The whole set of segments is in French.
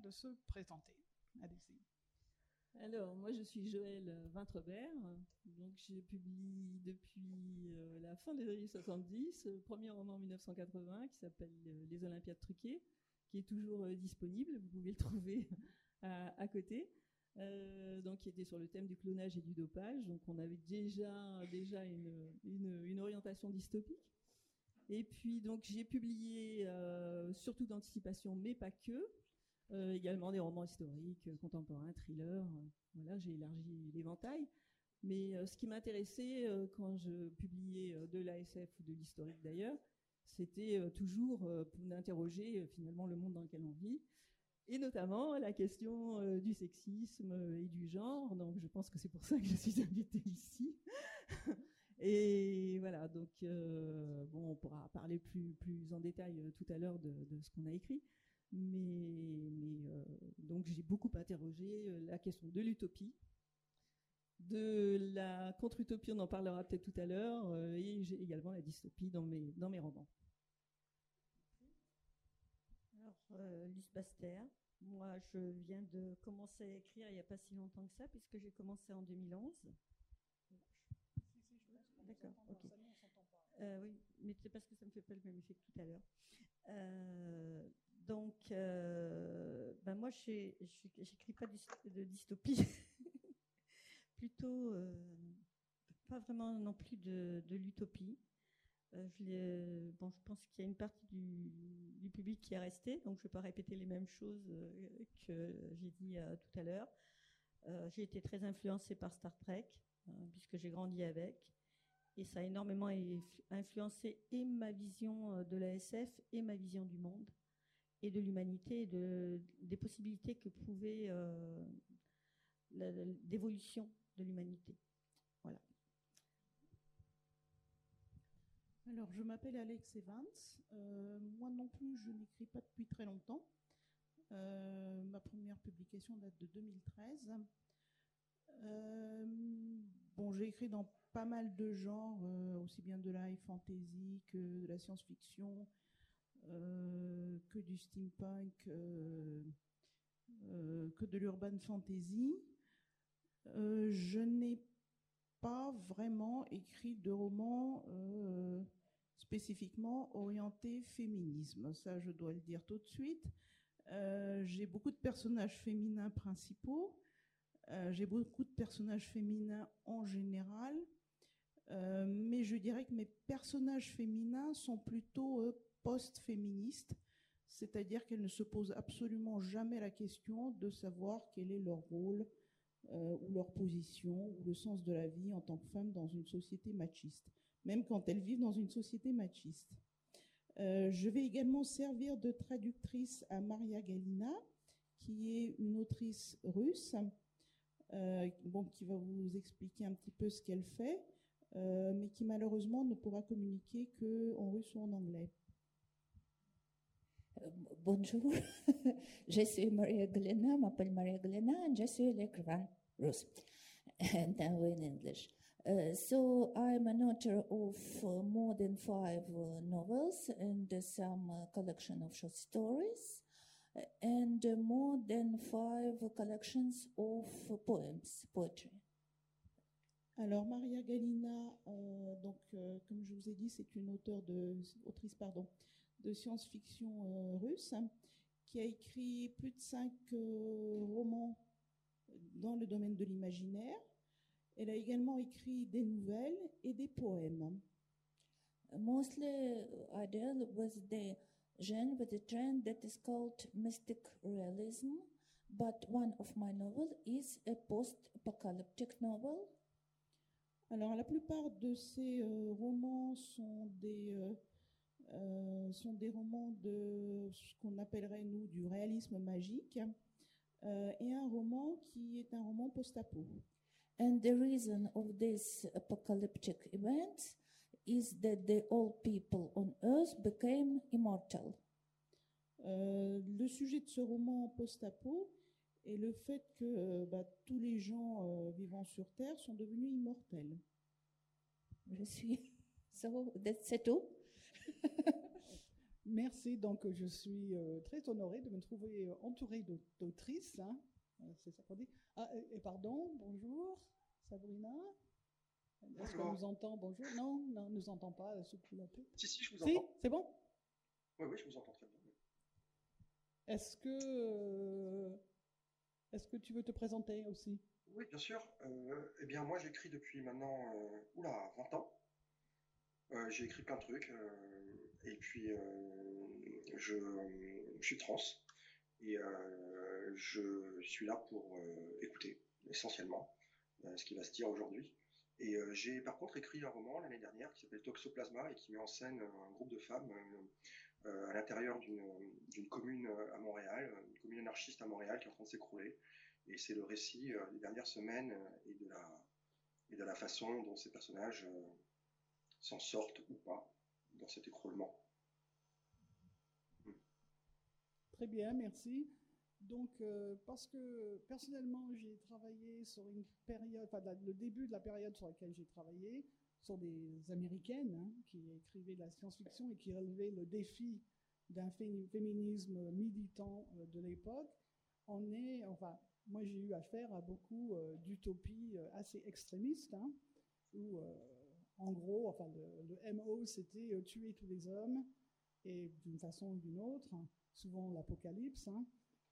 de se présenter. Allez-y. Alors, moi, je suis Joël Vintrebert. Donc, j'ai publié depuis euh, la fin des années 70, le premier roman en 1980 qui s'appelle euh, Les Olympiades truquées, qui est toujours euh, disponible. Vous pouvez le trouver à, côté. donc, qui était sur le thème du clonage et du dopage. Donc, on avait déjà, déjà une, une, orientation dystopique. Et puis, donc, j'ai publié surtout d'anticipation, mais pas que. Euh, également des romans historiques, euh, contemporains, thrillers. Euh, voilà, j'ai élargi l'éventail. Mais ce qui m'intéressait quand je publiais de l'ASF ou de l'historique d'ailleurs, c'était toujours d'interroger finalement le monde dans lequel on vit, et notamment la question du sexisme et du genre. Donc je pense que c'est pour ça que je suis invitée ici. et voilà, donc bon, on pourra parler plus, en détail tout à l'heure de, ce qu'on a écrit. Mais, mais euh, donc j'ai beaucoup interrogé euh, la question de l'utopie, de la contre-utopie, on en parlera peut-être tout à l'heure, euh, et j'ai également la dystopie dans mes, dans mes romans. Alors, euh, Luce Baster, moi je viens de commencer à écrire il n'y a pas si longtemps que ça, puisque j'ai commencé en 2011. D'accord, ok. Euh, oui, mais c'est parce que ça ne me fait pas le même effet que tout à l'heure. Euh, donc, euh, ben moi, je n'écris pas de dystopie, plutôt pas vraiment non plus de, l'utopie. Je, bon, je pense qu'il y a une partie du, public qui est resté, donc je ne vais pas répéter les mêmes choses que j'ai dit tout à l'heure. j'ai été très influencée par Star Trek, puisque j'ai grandi avec. Et ça a énormément influencé et ma vision euh, de la SF et ma vision du monde et de l'humanité et de, des possibilités que pouvait euh, d'évolution de l'humanité. Voilà. Alors, je m'appelle Alex Evans. Euh, moi non plus, je n'écris pas depuis très longtemps. ma première publication date de 2013. bon, j'ai écrit dans pas mal de genres, euh, aussi bien de la high fantasy que de la science-fiction, euh, que du steampunk, euh, que de l'urban fantasy. je n'ai pas vraiment écrit de romans spécifiquement orientés féminisme. Ça, je dois le dire tout de suite. J'ai beaucoup de personnages féminins principaux. J'ai beaucoup de personnages féminins en général. Euh, mais je dirais que mes personnages féminins sont plutôt euh, post-féministes, c'est-à-dire qu'elles ne se posent absolument jamais la question de savoir quel est leur rôle euh, ou leur position ou le sens de la vie en tant que femme dans une société machiste, même quand elles vivent dans une société machiste. je vais également servir de traductrice à Maria Galina, qui est une autrice russe, bon, qui va vous expliquer un petit peu ce qu'elle fait. Euh, mais qui malheureusement ne pourra communiquer qu'en russe ou en anglais. Euh, bonjour, je suis Maria Galina, m'appelle Maria Galina, and je suis l'écrivain russe. And now in English. Uh, so I'm an author of uh, more than five uh, novels and some uh, collection of short stories and more than five collections of poems, poetry. Alors Maria Galina, euh, donc euh, comme je vous ai dit, c'est une auteure de, autrice pardon, de science-fiction euh, russe qui a écrit plus de cinq romans dans le domaine de l'imaginaire. Elle a également écrit des nouvelles et des poèmes. Mostly ideal was the genre with a trend that is called mystic realism, but one of my novels is a post-apocalyptic novel alors la plupart de ces euh, romans sont des, euh, euh, sont des romans de ce qu'on appellerait nous du réalisme magique et un roman qui est un roman post-apo. And the reason of this apocalyptic event is that the old people on earth became immortal. le sujet de ce roman post-apo et le fait que euh, bah, tous les gens euh, vivant sur Terre sont devenus immortels. Je suis. So, c'est tout. Merci. Donc, je suis euh, très honorée de me trouver entourée d'aut- d'autrices. hein. C'est ça qu'on dit. Ah, et, et pardon, bonjour, Sabrina. Est-ce qu'on nous entend? Bonjour. Non, non, on nous entend pas. La tête. Si, si, je vous Si, entends. c'est bon? Oui, oui, je vous entends très bien. Est-ce que, euh, est-ce que tu veux te présenter aussi? Oui, bien sûr. Euh, eh bien, moi, j'écris depuis maintenant, euh, oula, 20 ans. Euh, j'ai écrit plein de trucs. euh, et puis, euh, je, je suis trans. Et euh, je suis là pour euh, écouter, essentiellement, euh, ce qui va se dire aujourd'hui. Et euh, j'ai par contre écrit un roman l'année dernière qui s'appelle Toxoplasma et qui met en scène un groupe de femmes euh, euh, à l'intérieur d'une commune euh, à Montréal, une commune anarchiste à Montréal qui est en train de s'écrouler. Et c'est le récit euh, des dernières semaines euh, et de la, et de la façon dont ces personnages euh, s'en sortent ou pas dans cet écroulement. Très bien, merci. Donc, euh, parce que personnellement, j'ai travaillé sur une période, enfin, le début de la période sur laquelle j'ai travaillé, sont des Américaines hein, qui écrivaient de la science-fiction et qui relevaient le défi d'un fé- féminisme militant euh, de l'époque. On est, enfin, moi j'ai eu affaire à beaucoup euh, d'utopies euh, assez extrémistes, hein, où en gros, enfin, le, MO c'était tuer tous les hommes et d'une façon ou d'une autre, hein, souvent l'apocalypse.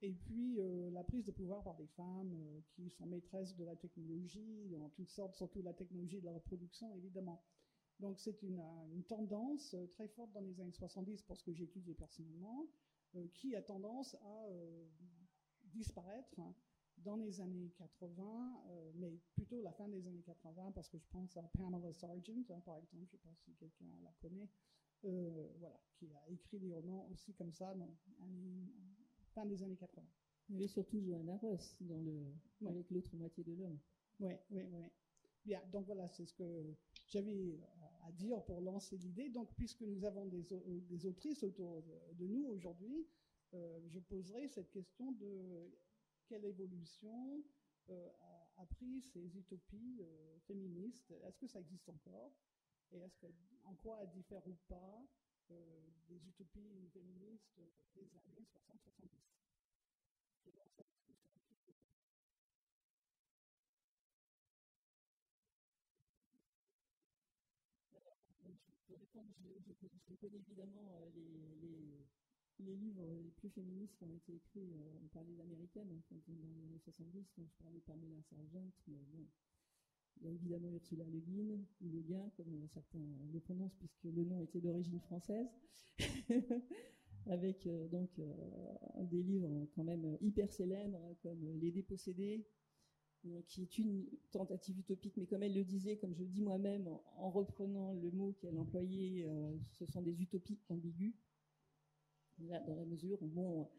Et puis euh, la prise de pouvoir par des femmes euh, qui sont maîtresses de la technologie, en toutes sortes, surtout la technologie de la reproduction, évidemment. Donc c'est une, euh, tendance très forte dans les années 70, pour ce que j'ai étudié personnellement, qui a tendance à disparaître hein, dans les années 80, euh, mais plutôt la fin des années 80, parce que je pense à Pamela Sargent, hein, par exemple, je ne sais pas si quelqu'un la connaît, voilà, qui a écrit des romans aussi comme ça fin des années 80. Il y avait surtout Johanna Ross dans le, Ouais. avec l'autre moitié de l'homme. Oui, oui, oui. Bien, donc voilà, c'est ce que j'avais à dire pour lancer l'idée. Donc, puisque nous avons des, des autrices autour de, de nous aujourd'hui, euh, je poserai cette question de quelle évolution euh, a, a pris ces utopies euh, féministes? Est-ce que ça existe encore? Et est-ce que, en quoi elles diffèrent ou pas? Euh, des utopies féministes des années 60-70 Pour répondre, je, connais évidemment euh, les, les, les livres les plus féministes qui ont été écrits, euh, on parlait d'américaines est dans les années 70, donc je parlais de Pamela Sargent, mais bon, il y a évidemment Ursula Le Guin, ou Le Guin, comme certains le prononcent, puisque le nom était d'origine française, avec euh, donc euh, des livres quand même hyper célèbres, hein, comme Les Dépossédés, euh, qui est une tentative utopique, mais comme elle le disait, comme je le dis moi-même, en, en reprenant le mot qu'elle employait, ce sont des utopies ambiguës, Là, dans la mesure où bon,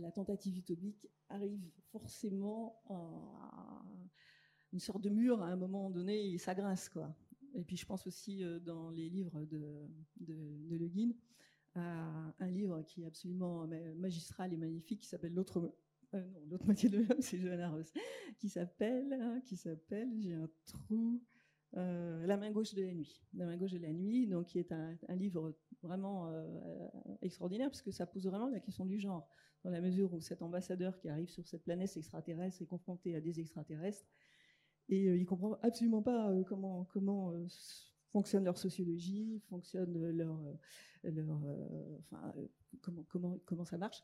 la tentative utopique arrive forcément à une sorte de mur à un moment donné et ça grince. Quoi. Et puis je pense aussi euh, dans les livres de, de, Le Guin à un livre qui est absolument ma- magistral et magnifique qui s'appelle L'autre euh, non, l'autre moitié de l'homme, c'est Johanna Ross, qui s'appelle, hein, qui s'appelle, j'ai un trou, euh, La main gauche de la nuit. La main gauche de la nuit, donc qui est un, livre vraiment euh, extraordinaire parce que ça pose vraiment la question du genre, dans la mesure où cet ambassadeur qui arrive sur cette planète extraterrestre est confronté à des extraterrestres et euh, il comprend absolument pas euh, comment euh, fonctionne leur sociologie, fonctionne euh, leur enfin comment comment comment ça marche.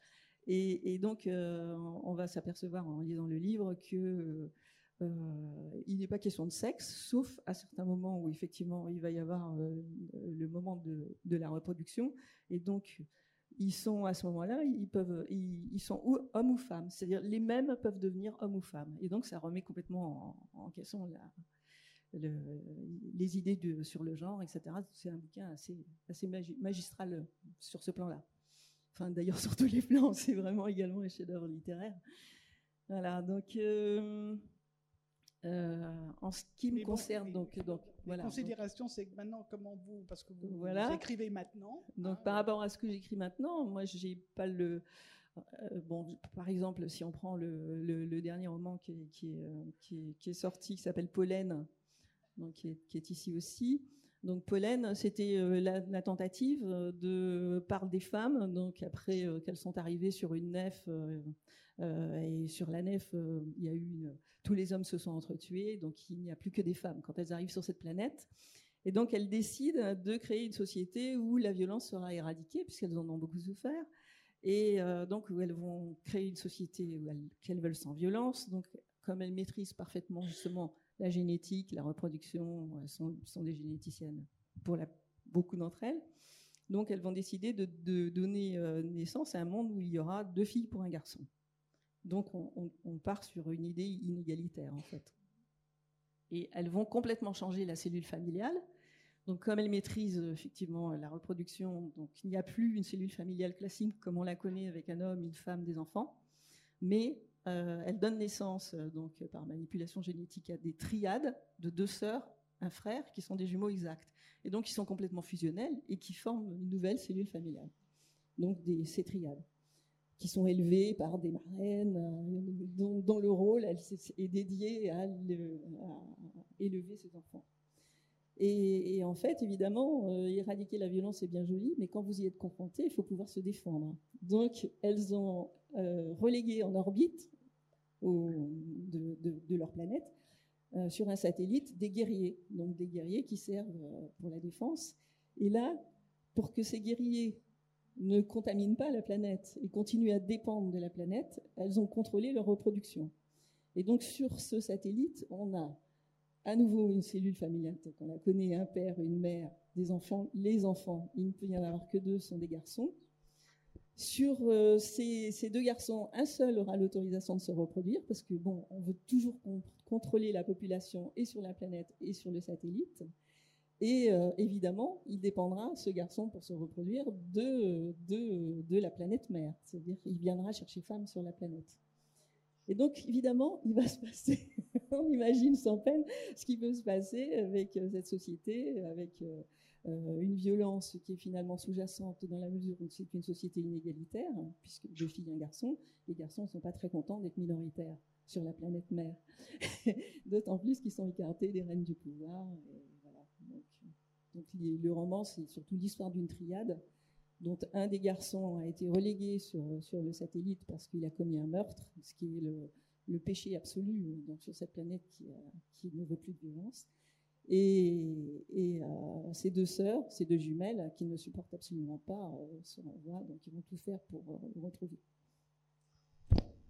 Et, donc, on va s'apercevoir en lisant le livre que il n'est pas question de sexe, sauf à certains moments où effectivement il va y avoir le moment de, de la reproduction. Et donc, ils sont à ce moment-là, ils peuvent, ils, sont ou hommes ou femmes. C'est-à-dire les mêmes peuvent devenir hommes ou femmes. Et donc, ça remet complètement en, question les idées sur le genre, etc. C'est un bouquin assez, assez magi- magistral sur ce plan-là. Enfin, d'ailleurs, sur tous les plans, c'est vraiment également un chef-d'œuvre littéraire. Voilà, donc, euh, euh, en ce qui me bon, concerne, mais- donc, donc La voilà. considération, c'est que maintenant, comment vous, parce que vous, écrivez maintenant. Donc, hein, par rapport à ce que j'écris maintenant, moi, j'ai pas le. euh, bon, par exemple, si on prend le, le- le dernier roman qui est, qui est, euh, qui est- qui est sorti, qui s'appelle Pollen, donc qui est ici aussi, Donc Pollen, c'était la, tentative de par des femmes, donc après qu'elles sont arrivées sur une nef et sur la nef, il y a eu tous les hommes se sont entretués, donc il n'y a plus que des femmes quand elles arrivent sur cette planète. Et donc elles décident de créer une société où la violence sera éradiquée puisqu'elles en ont beaucoup souffert et donc où elles vont créer une société qu'elles veulent sans violence. Donc comme elles maîtrisent parfaitement justement la génétique, la reproduction, elles sont, des généticiennes pour beaucoup d'entre elles. Donc elles vont décider de, donner euh, naissance à un monde où il y aura deux filles pour un garçon. Donc on, part sur une idée inégalitaire en fait. Et elles vont complètement changer la cellule familiale. Donc comme elles maîtrisent effectivement la reproduction, donc il n'y a plus une cellule familiale classique comme on la connaît avec un homme, une femme, des enfants, mais euh, elle donne naissance, euh, donc par manipulation génétique, à des triades de deux sœurs, un frère, qui sont des jumeaux exacts. Et donc, ils sont complètement fusionnels et qui forment une nouvelle cellule familiale. Donc, des, ces triades, qui sont élevées par des marraines, euh, dont, le rôle est dédié à, élever ces enfants. Et, en fait, évidemment, éradiquer la violence, c'est bien joli, mais quand vous y êtes confronté, il faut pouvoir se défendre. Donc, elles ont relégué en orbite de, leur planète euh, sur un satellite des guerriers, donc des guerriers qui servent euh, pour la défense. Et là, pour que ces guerriers ne contaminent pas la planète et continuent à dépendre de la planète, elles ont contrôlé leur reproduction. Et donc sur ce satellite, on a à nouveau une cellule familiale, on la connaît, un père, une mère, des enfants. Les enfants, il ne peut y en avoir que deux, sont des garçons. Sur euh, ces, deux garçons, un seul aura l'autorisation de se reproduire parce que bon, on veut toujours contrôler la population et sur la planète et sur le satellite. Et euh, évidemment, il dépendra, ce garçon, pour se reproduire, de, de, la planète mère. C'est-à-dire qu'il viendra chercher femme sur la planète. Et donc, évidemment, il va se passer, on imagine sans peine ce qui peut se passer avec euh, cette société, avec une violence qui est finalement sous-jacente dans la mesure où c'est une société inégalitaire, puisque deux filles et un garçon, les garçons ne sont pas très contents d'être minoritaires sur la planète mère. D'autant plus qu'ils sont écartés des règnes du pouvoir. Donc, le roman, c'est surtout l'histoire d'une triade dont un des garçons a été relégué sur, le satellite parce qu'il a commis un meurtre, ce qui est le, péché absolu donc, sur cette planète qui ne veut plus de violence et, euh, ces deux sœurs, ces deux jumelles, qui ne supportent absolument pas euh, ce renvoi, donc ils vont tout faire pour euh, le retrouver.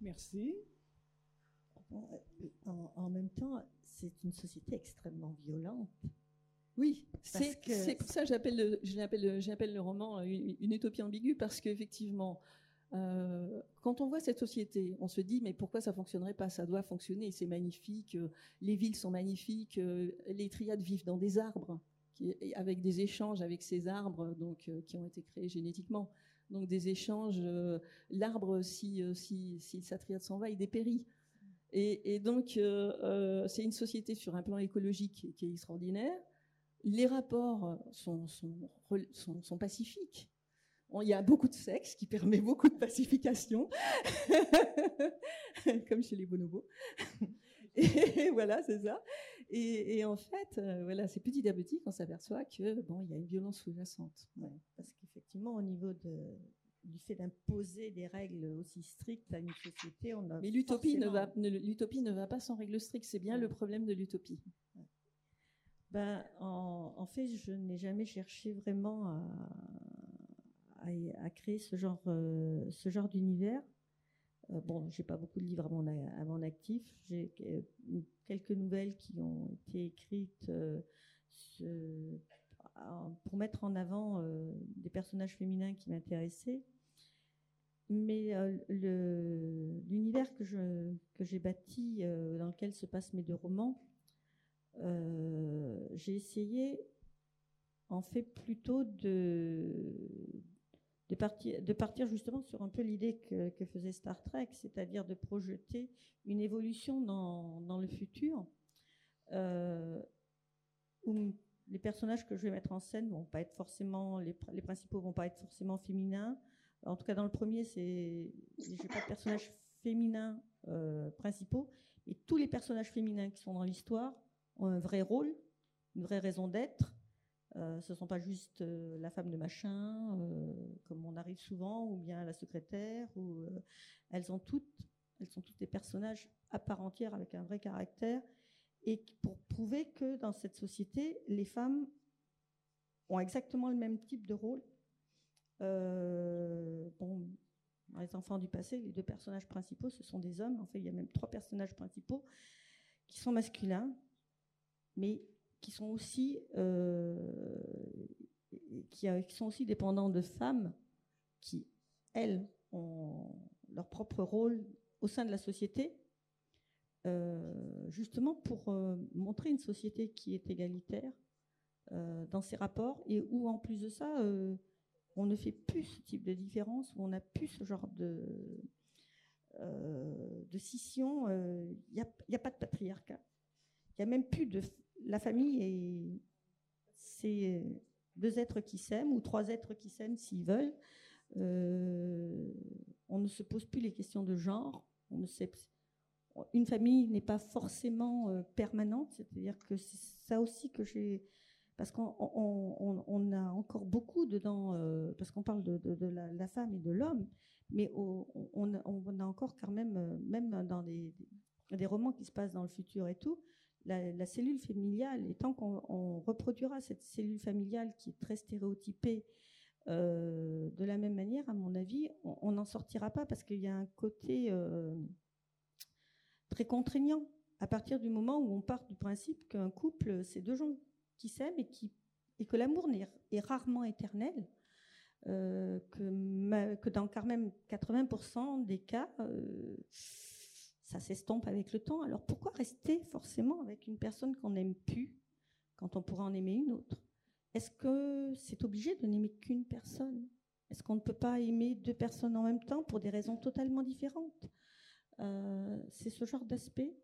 Merci. En, même temps, c'est une société extrêmement violente. Oui, c'est pour ça que j'appelle le, le, roman une, une, utopie ambiguë, parce qu'effectivement, euh, quand on voit cette société, on se dit mais pourquoi ça fonctionnerait pas? Ça doit fonctionner, c'est magnifique. Euh, les villes sont magnifiques, euh, les triades vivent dans des arbres, avec des échanges avec ces arbres donc qui ont été créés génétiquement. Donc des échanges. L'arbre, si, si, si sa triade s'en va, il dépérit. Et, donc c'est une société sur un plan écologique qui est extraordinaire. Les rapports sont, sont, sont pacifiques il y a beaucoup de sexe qui permet beaucoup de pacification, comme chez les bonobos. Et voilà, c'est ça. Et, en fait, euh, voilà, c'est petit à petit qu'on s'aperçoit que bon, il y a une violence sous-jacente. parce qu'effectivement, au niveau de, du fait d'imposer des règles aussi strictes à une société, on a. Mais l'utopie ne va, l'utopie ne va pas sans règles strictes. C'est bien le problème de l'utopie. Ben, en, en, fait, je n'ai jamais cherché vraiment à, à, créer ce genre, euh, genre d'univers. Euh, bon, j'ai pas beaucoup de livres à mon, à mon actif. J'ai quelques nouvelles qui ont été écrites euh, pour mettre en avant des personnages féminins qui m'intéressaient. Mais l'univers que je que j'ai bâti, dans lequel se passent mes deux romans, j'ai essayé en fait plutôt de de partir, justement sur un peu l'idée que, faisait Star Trek, c'est-à-dire de projeter une évolution dans, dans le futur, euh, où les personnages que je vais mettre en scène vont pas être forcément, les, les principaux vont pas être forcément féminins. En tout cas, dans le premier, c'est, j'ai pas de personnages féminins euh, principaux, et tous les personnages féminins qui sont dans l'histoire ont un vrai rôle, une vraie raison d'être, Euh, ce ne sont pas juste euh, la femme de machin, euh, comme on arrive souvent, ou bien la secrétaire. Ou, elles, ont toutes, elles sont toutes des personnages à part entière avec un vrai caractère. Et pour prouver que dans cette société, les femmes ont exactement le même type de rôle. dans les enfants du passé, les deux personnages principaux, ce sont des hommes. En fait, il y a même trois personnages principaux qui sont masculins, mais qui sont aussi, euh, qui, sont aussi dépendants de femmes qui, elles, ont leur propre rôle au sein de la société, euh, justement pour euh, montrer une société qui est égalitaire dans ses rapports et où, en plus de ça, on ne fait plus ce type de différence, où on n'a plus ce genre de, de scission. Il n'y a, a, pas de patriarcat. Il n'y a même plus de, la famille est c'est deux êtres qui s'aiment ou trois êtres qui s'aiment s'ils veulent. Euh, on ne se pose plus les questions de genre. On ne sait, une famille n'est pas forcément euh, permanente, c'est-à-dire que c'est ça aussi que j'ai. Parce qu'on on, a encore beaucoup dedans, euh, parce qu'on parle de, la, femme et de l'homme, mais on, a encore quand même, même dans des, des romans qui se passent dans le futur et tout, la, cellule familiale, et tant qu'on reproduira cette cellule familiale qui est très stéréotypée euh, de la même manière, à mon avis, on n'en sortira pas parce qu'il y a un côté euh, très contraignant à partir du moment où on part du principe qu'un couple, c'est deux gens qui s'aiment et, que l'amour est, rarement éternel. Euh, que, que, dans quand même 80% des cas, ça s'estompe avec le temps. Alors pourquoi rester forcément avec une personne qu'on n'aime plus quand on pourrait en aimer une autre? Est-ce que c'est obligé de n'aimer qu'une personne? Est-ce qu'on ne peut pas aimer deux personnes en même temps pour des raisons totalement différentes? Euh, C'est ce genre d'aspect.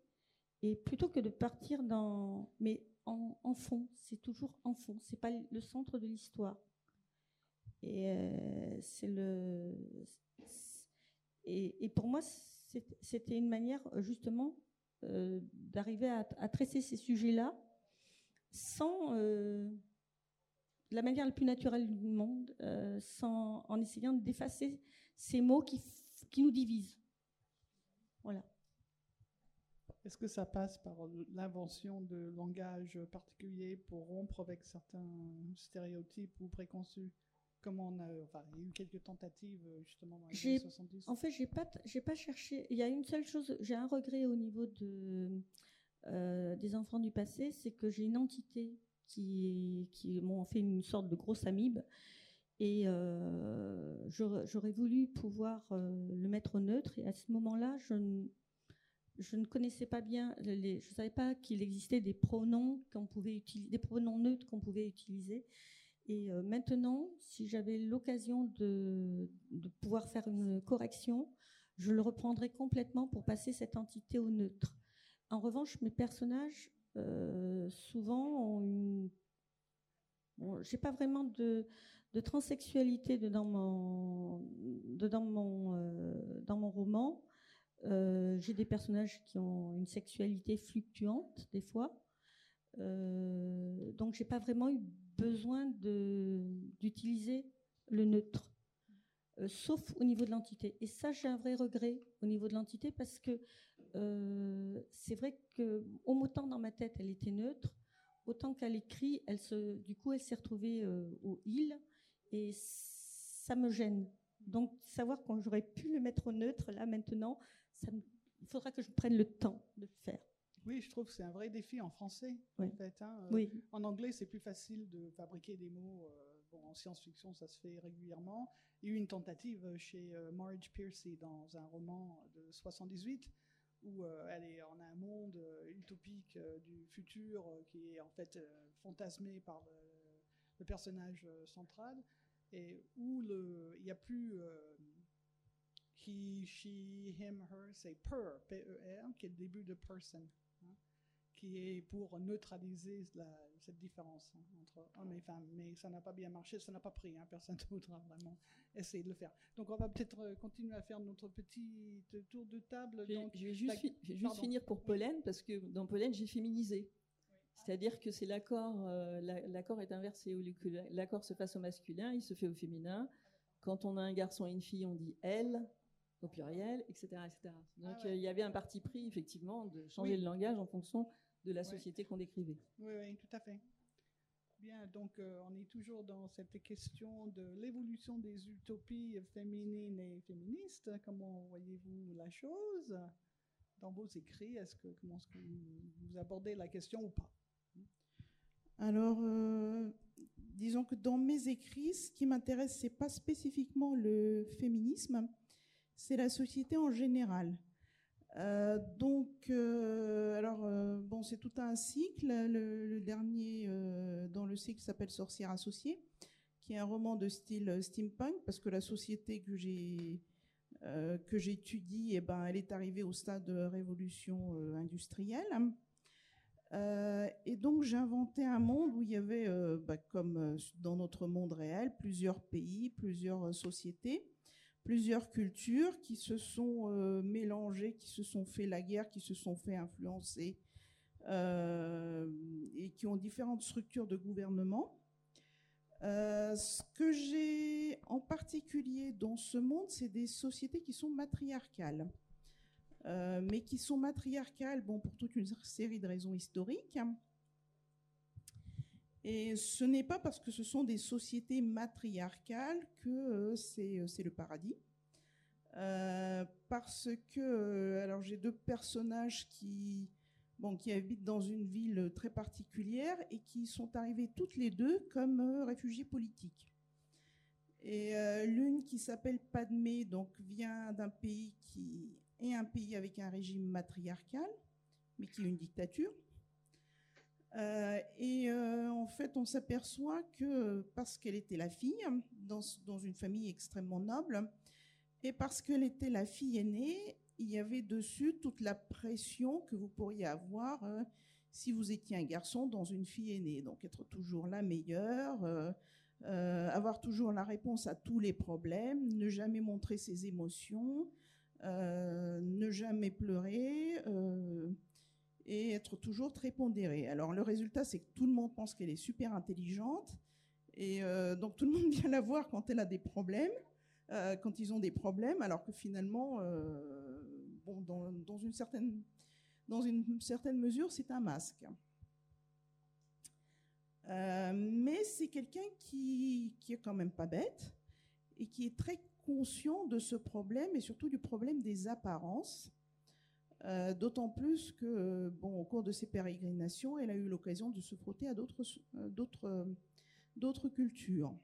Et plutôt que de partir dans... Mais en, fond, c'est toujours en fond, c'est pas le centre de l'histoire. Et euh, c'est le... Et, et pour moi, c'était une manière euh, justement euh, d'arriver à, à, traiter ces sujets-là sans euh, la manière la plus naturelle du monde, sans, en essayant d'effacer ces mots qui, qui nous divisent. Voilà. Est-ce que ça passe par l'invention de langage particulier pour rompre avec certains stéréotypes ou préconçus? Comment on a, enfin, il y a eu quelques tentatives euh, justement dans les années 70. En fait, j'ai pas, j'ai pas cherché. Il y a une seule chose, j'ai un regret au niveau de euh, des enfants du passé, c'est que j'ai une entité qui, qui m'ont fait une sorte de grosse amibe. Et euh, j'aurais voulu pouvoir le mettre au neutre. Et à ce moment-là, je ne, je ne connaissais pas bien, les, je ne savais pas qu'il existait des pronoms qu'on pouvait utiliser, des pronoms neutres qu'on pouvait utiliser. Et euh, maintenant, si j'avais l'occasion de, pouvoir faire une correction, je le reprendrais complètement pour passer cette entité au neutre. En revanche, mes personnages, euh, souvent, ont une... Bon, j'ai pas vraiment de, transsexualité dans mon, mon, euh, dans mon roman. j'ai des personnages qui ont une sexualité fluctuante, des fois. donc, j'ai pas vraiment eu besoin d'utiliser le neutre, euh, sauf au niveau de l'entité. Et ça, j'ai un vrai regret au niveau de l'entité parce que euh, c'est vrai que au autant dans ma tête, elle était neutre, autant qu'à l'écrit, elle se, du coup, elle s'est retrouvée euh, au il et ça me gêne. Donc, savoir quand j'aurais pu le mettre au neutre, là, maintenant, il faudra que je prenne le temps. Je trouve que c'est un vrai défi en français, en fait. Hein. En anglais, c'est plus facile de fabriquer des mots. Euh, bon, en science-fiction, ça se fait régulièrement. Il y a eu une tentative chez euh, Marge Piercy dans un roman de 78 où euh, elle est en un monde utopique du futur qui est en fait fantasmé par le, personnage central et où le, il n'y a plus he, she, him, her, c'est per, P-E-R, qui est le début de person qui est pour neutraliser cette différence hein, entre hommes et femmes. Mais ça n'a pas bien marché, ça n'a pas pris. Hein, personne ne voudra vraiment essayer de le faire. Donc on va peut-être euh, continuer à faire notre petit tour de table. Je vais, juste, finir pour Pollen, parce que dans Pollen, j'ai féminisé. C'est-à-dire que c'est l'accord, euh, l'accord est inversé. L'accord se fasse au masculin, il se fait au féminin. Quand on a un garçon et une fille, on dit elle au pluriel, etc. etc. Donc ah il y avait un parti pris, effectivement, de changer le langage en fonction de la société qu'on décrivait. Oui, oui, tout à fait. Bien, donc euh, on est toujours dans cette question de l'évolution des utopies féminines et féministes. Comment voyez-vous la chose? Dans vos écrits Est-ce que comment est-ce que vous, abordez la question ou pas? Alors, euh, disons que dans mes écrits, ce qui m'intéresse, c'est pas spécifiquement le féminisme, c'est la société en général. Euh, donc, euh, alors, euh, bon, c'est tout un cycle. Le, dernier dans le cycle s'appelle Sorcière associée, qui est un roman de style steampunk, parce que la société que j'ai que j'étudie, eh ben, elle est arrivée au stade de révolution industrielle. et donc j'ai inventé un monde où il y avait, bah, comme dans notre monde réel, plusieurs pays, plusieurs sociétés plusieurs cultures qui se sont euh, mélangées, qui se sont fait la guerre, qui se sont fait influencer euh, et qui ont différentes structures de gouvernement. Euh, ce que j'ai en particulier dans ce monde, c'est des sociétés qui sont matriarcales. mais qui sont matriarcales bon, pour toute une série de raisons historiques. Et ce n'est pas parce que ce sont des sociétés matriarcales que euh, euh, c'est le paradis. Euh, parce que, alors j'ai deux personnages qui, habitent dans une ville très particulière et qui sont arrivés toutes les deux comme réfugiés politiques. Et l'une qui s'appelle Padmé, donc vient d'un pays qui est un pays avec un régime matriarcal, mais qui est une dictature. Euh, et euh, en fait, on s'aperçoit que parce qu'elle était la fille dans, une famille extrêmement noble, et parce qu'elle était la fille aînée, il y avait dessus toute la pression que vous pourriez avoir euh, si vous étiez un garçon dans une fille aînée. Donc être toujours la meilleure, avoir toujours la réponse à tous les problèmes, ne jamais montrer ses émotions, ne jamais pleurer et être toujours très pondérée. Alors le résultat, c'est que tout le monde pense qu'elle est super intelligente, et euh, donc tout le monde vient la voir quand elle a des problèmes, euh, quand ils ont des problèmes, alors que finalement, euh, bon, dans, une certaine, dans une certaine mesure, c'est un masque. mais c'est quelqu'un qui, qui est quand même pas bête et qui est très conscient de ce problème et surtout du problème des apparences. Euh, d'autant plus que, bon, au cours de ses pérégrinations, elle a eu l'occasion de se frotter à d'autres, euh, d'autres, cultures.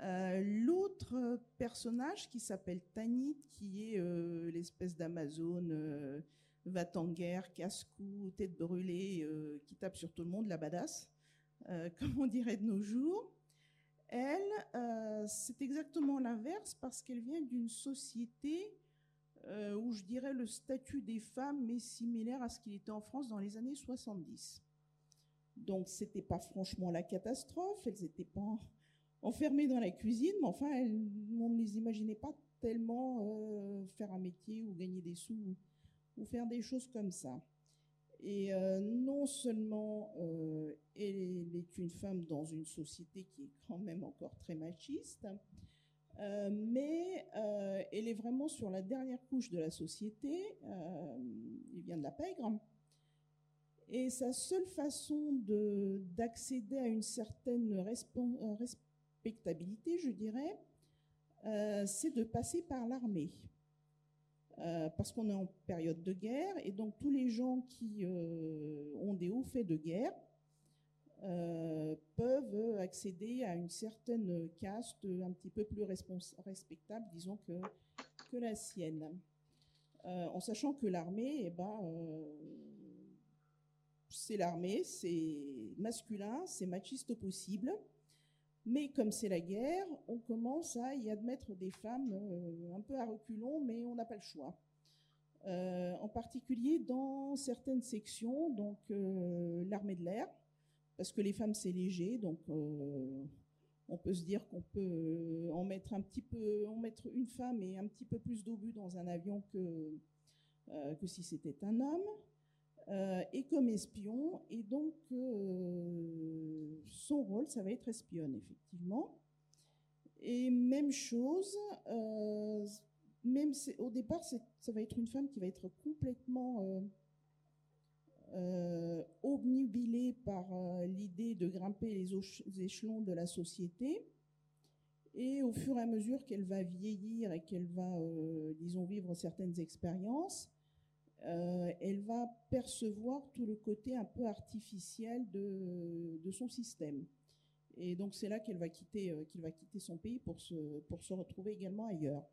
Euh, l'autre personnage qui s'appelle Tanit, qui est l'espèce d'Amazone, va en guerre, casse-cou, tête brûlée, qui tape sur tout le monde, la badass, comme on dirait de nos jours. Elle, c'est exactement l'inverse parce qu'elle vient d'une société euh, où je dirais le statut des femmes est similaire à ce qu'il était en France dans les années 70. Donc c'était pas franchement la catastrophe, elles n'étaient pas enfermées dans la cuisine, mais enfin on ne les imaginait pas tellement euh, faire un métier ou gagner des sous ou faire des choses comme ça. Et euh, non seulement elle est une femme dans une société qui est quand même encore très machiste, euh, mais euh, elle est vraiment sur la dernière couche de la société. Euh, il vient de la pègre. Et sa seule façon d'accéder à une certaine respectabilité, je dirais, c'est de passer par l'armée. parce qu'on est en période de guerre, et donc tous les gens qui ont des hauts faits de guerre euh, peuvent accéder à une certaine caste un petit peu plus respectable, disons, que, que la sienne. Euh, en sachant que l'armée, eh ben, euh, c'est l'armée, c'est masculin, c'est machiste au possible. Mais comme c'est la guerre, on commence à y admettre des femmes un peu à reculons, mais on n'a pas le choix. en particulier dans certaines sections, donc l'armée de l'air, parce que les femmes c'est léger, donc euh, on peut se dire qu'on peut euh, en mettre un petit peu, en mettre une femme et un petit peu plus d'obus dans un avion que, euh, que si c'était un homme. et comme espion. Et donc, son rôle, ça va être espionne, effectivement. Et même chose, même au départ, ça va être une femme qui va être complètement euh, obnubilée par euh, l'idée de grimper les échelons de la société. Et au fur et à mesure qu'elle va vieillir et qu'elle va, euh, disons, vivre certaines expériences, euh, elle va percevoir tout le côté un peu artificiel de, son système. Et donc c'est là qu'elle va quitter, qu'il va quitter son pays pour se, pour se retrouver également ailleurs.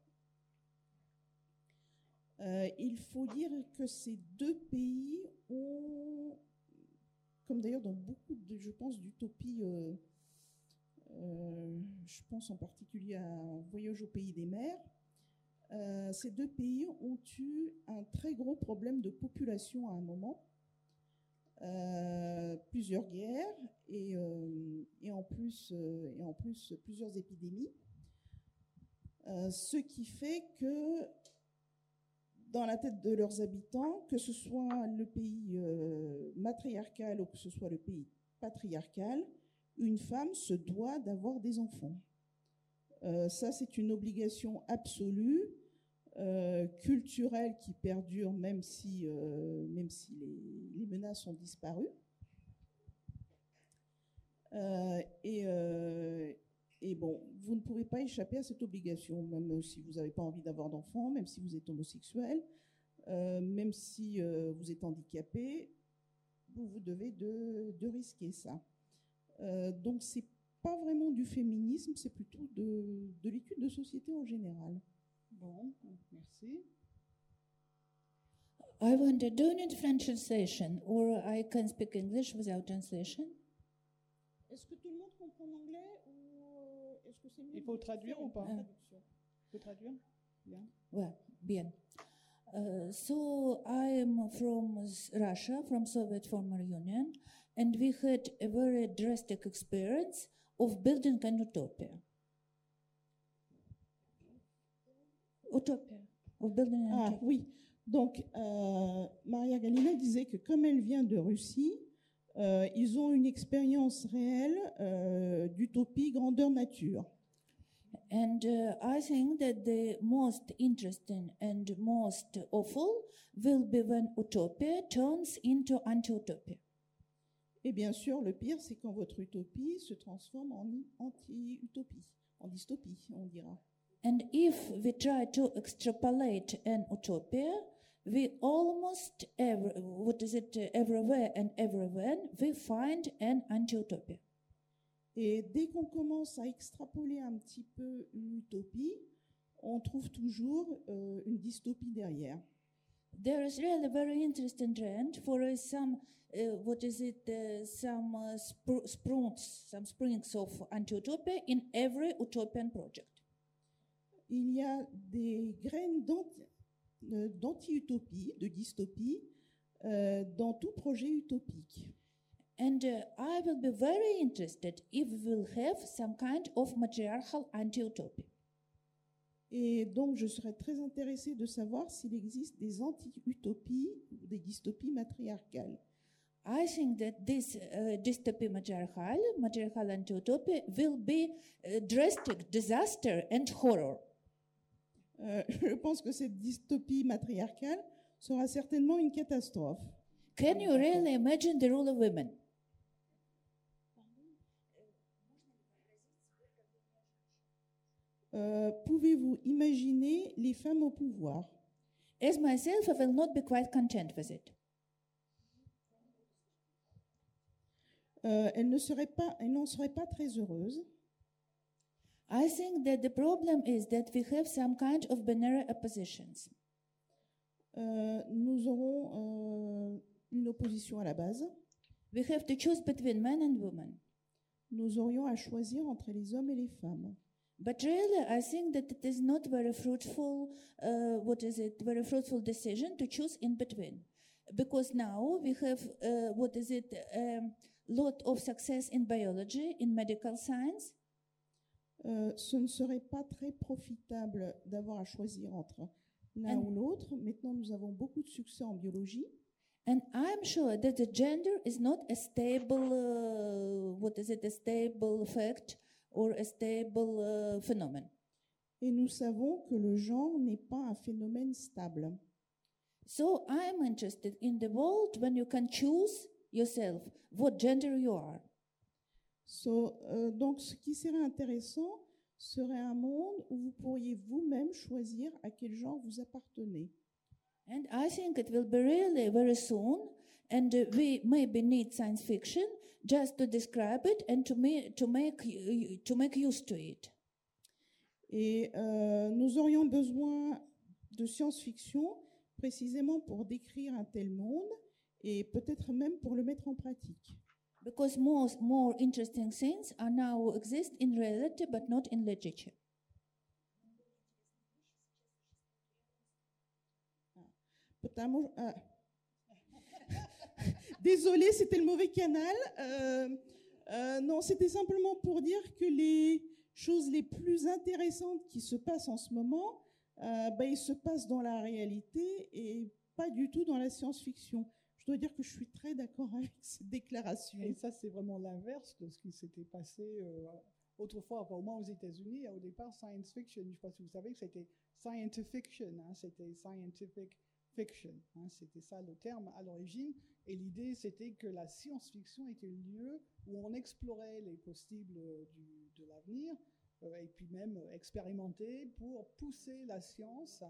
Euh, il faut dire que ces deux pays ont, comme d'ailleurs dans beaucoup de, je pense, d'utopies, euh, euh, je pense en particulier à Voyage au pays des mers, euh, ces deux pays ont eu un très gros problème de population à un moment, plusieurs guerres et, en plus, et en plus plusieurs épidémies. Ce qui fait que dans la tête de leurs habitants, que ce soit le pays euh, matriarcal ou que ce soit le pays patriarcal, une femme se doit d'avoir des enfants. Euh, ça, c'est une obligation absolue, euh, culturelle qui perdure même si, même si les, menaces ont disparu. Et, et bon, vous ne pouvez pas échapper à cette obligation, même si vous n'avez pas envie d'avoir d'enfants, même si vous êtes homosexuel, euh, même si euh, vous êtes handicapé, vous vous devez de, de risquer ça. Euh, donc c'est pas vraiment du féminisme, c'est plutôt de, de l'étude de société en général. Bon, merci. I wonder, do you need French translation or I can speak English without translation? Est-ce que tout le monde comprend l'anglais? Est-ce que c'est mieux Il faut traduire ou pas Il faut traduire Bien. Well, bien. Uh, so I am from Russia, from Soviet former Union, and we had a very drastic experience of building an utopia. Utopia. Of building an Ah utopia. oui, donc euh, Maria Galina disait que comme elle vient de Russie, euh, ils ont une expérience réelle euh, d'utopie grandeur nature. And uh, I think that the most interesting and most awful will be when utopia turns into anti-utopia. Et bien sûr, le pire, c'est quand votre utopie se transforme en anti-utopie, en dystopie, on dira. And if we try to extrapolate an utopia, we almost every, what is it uh, everywhere and everywhere we find an anti-utopia. Et dès qu'on commence à extrapoler un petit peu une utopie, on trouve toujours euh, une dystopie derrière. There is really a very interesting trend for uh, some uh, what is it uh, some uh, spr- springs some springs of anti-utopia in every utopian project. Il y a des graines d'anti- d'anti-utopie, de dystopie, euh, dans tout projet utopique. And uh, I will be very interested if we will have some kind of matriarchal anti-utopia. Et donc, je serais très intéressée de savoir s'il existe des anti-utopies ou des dystopies matriarcales. I think that this uh, dystopia matriarchal, matriarchal anti-utopia, will be a drastic disaster and horror. Euh, je pense que cette dystopie matriarcale sera certainement une catastrophe. Can you really imagine the rule of women? Euh, Pouvez-vous imaginer les femmes au pouvoir? As myself, I will not be quite content with it. Euh, Elles ne seraient pas, elles n'en seraient pas très heureuses. I think that the problem is that we have some kind of binary oppositions. Euh, nous aurons euh, une opposition à la base. We have to choose between men and women. Nous aurions à choisir entre les hommes et les femmes. But really, I think that it is not very fruitful. Uh, what is it? Very fruitful decision to choose in between, because now we have uh, what is it? A lot of success in biology, in medical science, Euh, ce ne serait pas très profitable d'avoir à choisir entre l'un ou l'autre. Maintenant, nous avons beaucoup de succès en biologie. And I'm sure that the gender is not a stable, uh, what is it, a stable fact or a stable uh, phenomenon. Et nous savons que le genre n'est pas un phénomène stable. So I'm interested in the world when you can choose yourself what gender you are. So, euh, donc, ce qui serait intéressant serait un monde où vous pourriez vous-même choisir à quel genre vous appartenez. And I think it will be really very soon, and uh, we maybe need science fiction just to describe it and to, ma- to, make, to make used to it. Et euh, nous aurions besoin de science-fiction précisément pour décrire un tel monde et peut-être même pour le mettre en pratique. Because most more interesting things are now exist in reality but not in literature. Potamo- ah. Désolée, c'était le mauvais canal. Euh, euh, non, c'était simplement pour dire que les choses les plus intéressantes qui se passent en ce moment, euh, ben, ils se passent dans la réalité et pas du tout dans la science-fiction. Je dois dire que je suis très d'accord avec cette déclaration. Et ça, c'est vraiment l'inverse de ce qui s'était passé euh, autrefois, au moins aux États-Unis. Au départ, science fiction, je ne sais pas si vous savez que c'était scientific fiction, hein, c'était scientific fiction, hein, c'était ça le terme à l'origine. Et l'idée, c'était que la science-fiction était le lieu où on explorait les possibles du- de l'avenir euh, et puis même euh, expérimenter pour pousser la science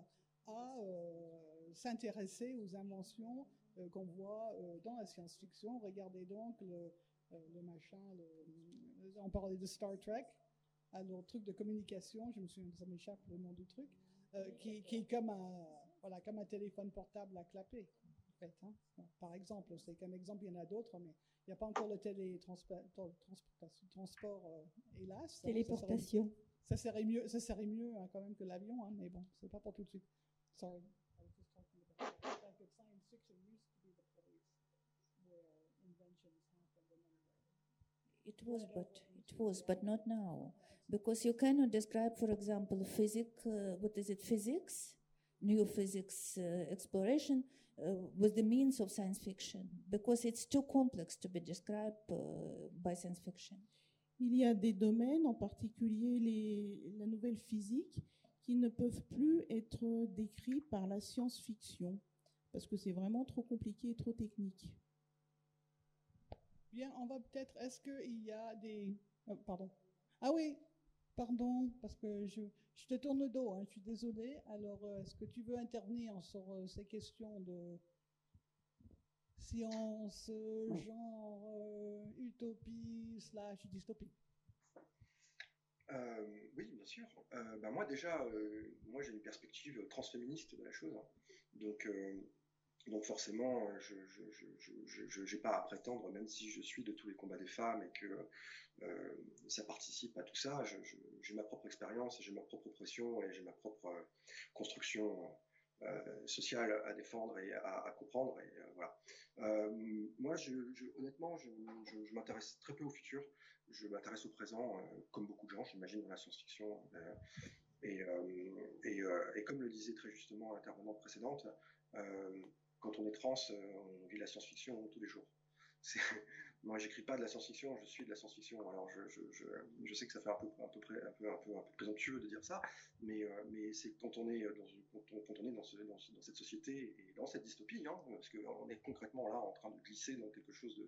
à euh, s'intéresser aux inventions euh, qu'on voit euh, dans la science-fiction. Regardez donc le, euh, le machin, le- on parlait de Star Trek, alors le truc de communication, je me souviens, ça m'échappe le nom du truc, qui, qui est comme un, voilà, comme un téléphone portable à clapper. En fait, hein. Bon, Par exemple, c'est comme exemple, il y en a d'autres, mais il n'y a pas encore le télétransport, transport, hélas. Ça serait- Téléportation. ça serait mieux, ça serait mieux hein, quand même que l'avion, hein, mais bon, c'est pas pour tout de suite. Sorry. I was just talking about the fact that science fiction used to be the place where inventions happened and then It was, but it was, but not now, because you cannot describe, for example, physics. Uh, what is it? Physics, new physics uh, exploration uh, with the means of science fiction, because it's too complex to be described uh, by science fiction. Il y a des domaines, en particulier les- la nouvelle physique, qui ne peuvent plus être décrits par la science-fiction, parce que c'est vraiment trop compliqué et trop technique. Bien, on va peut-être. Est-ce qu'il y a des. oh, pardon. Ah oui, pardon, parce que je, je te tourne le dos, hein, je suis désolée. Alors, euh, est-ce que tu veux intervenir sur euh, ces questions de science, euh, genre, euh, utopie, slash dystopie? Euh, oui, bien sûr. Euh, bah, moi déjà, euh, moi j'ai une perspective transféministe de la chose. hein. Donc, euh, donc forcément, euh, je j'ai pas à prétendre, même si je suis de tous les combats des femmes et que euh, ça participe à tout ça, j'ai ma propre expérience, j'ai ma propre pression et j'ai ma propre euh, construction sociale à défendre et à, comprendre. Et, voilà. Moi, honnêtement, je, m'intéresse très peu au futur je m'intéresse au présent, comme beaucoup de gens, j'imagine, dans la science-fiction. et, comme le disait très justement l'intervenante précédente, quand on est trans, euh, on vit la science-fiction tous les jours. Moi, j'écris pas de la science-fiction, je suis de la science-fiction. Alors, je, sais que ça fait un peu, un peu, un peu, un peu, un peu présomptueux de dire ça, mais, euh, mais c'est quand on est dans, quand quand on est dans, ce, dans, ce- dans cette société et dans cette dystopie, hein, parce qu'on est concrètement là en train de glisser dans quelque chose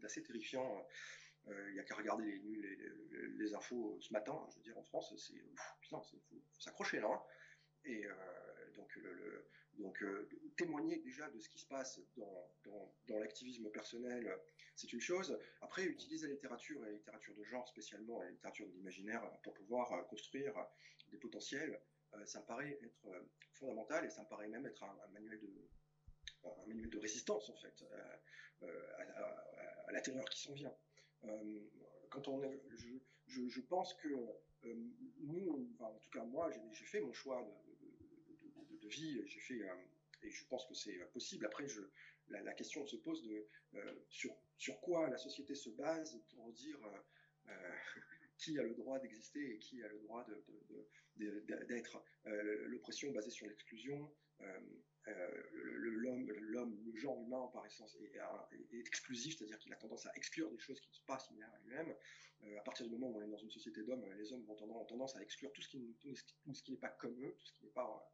d'assez terrifiant. euh, euh, Il n'y a qu'à regarder les, les, les, infos ce matin. Je veux dire, en France, c'est putain, c'est- faut, s'accrocher là. hein. Et euh, donc, le- donc euh, témoigner déjà de ce qui se passe dans, l'activisme personnel, c'est une chose. Après, utiliser la littérature et la littérature de genre spécialement, la littérature de l'imaginaire pour pouvoir euh, construire des potentiels, euh, ça me paraît être euh, fondamental et ça me paraît même être un, manuel de résistance en fait euh, euh, à, la terreur qui s'en vient. Euh, quand on, je, pense que euh, nous, en tout cas moi, j'ai fait mon choix de, de- vie, j'ai fait, euh, et je pense que c'est possible. Après, je, la, question se pose de euh, sur, quoi la société se base pour dire euh, euh, qui a le droit d'exister et qui a le droit d'être. Euh, L'oppression basée sur l'exclusion, euh, euh, le- le- l'homme, l'homme, le genre humain par essence est, exclusif, c'est-à-dire qu'il a tendance à exclure des choses qui ne sont pas similaires à lui-même. Euh, à partir du moment où on est dans une société d'hommes, les hommes ont tendance à exclure tout ce qui n'est pas comme eux, tout ce qui n'est pas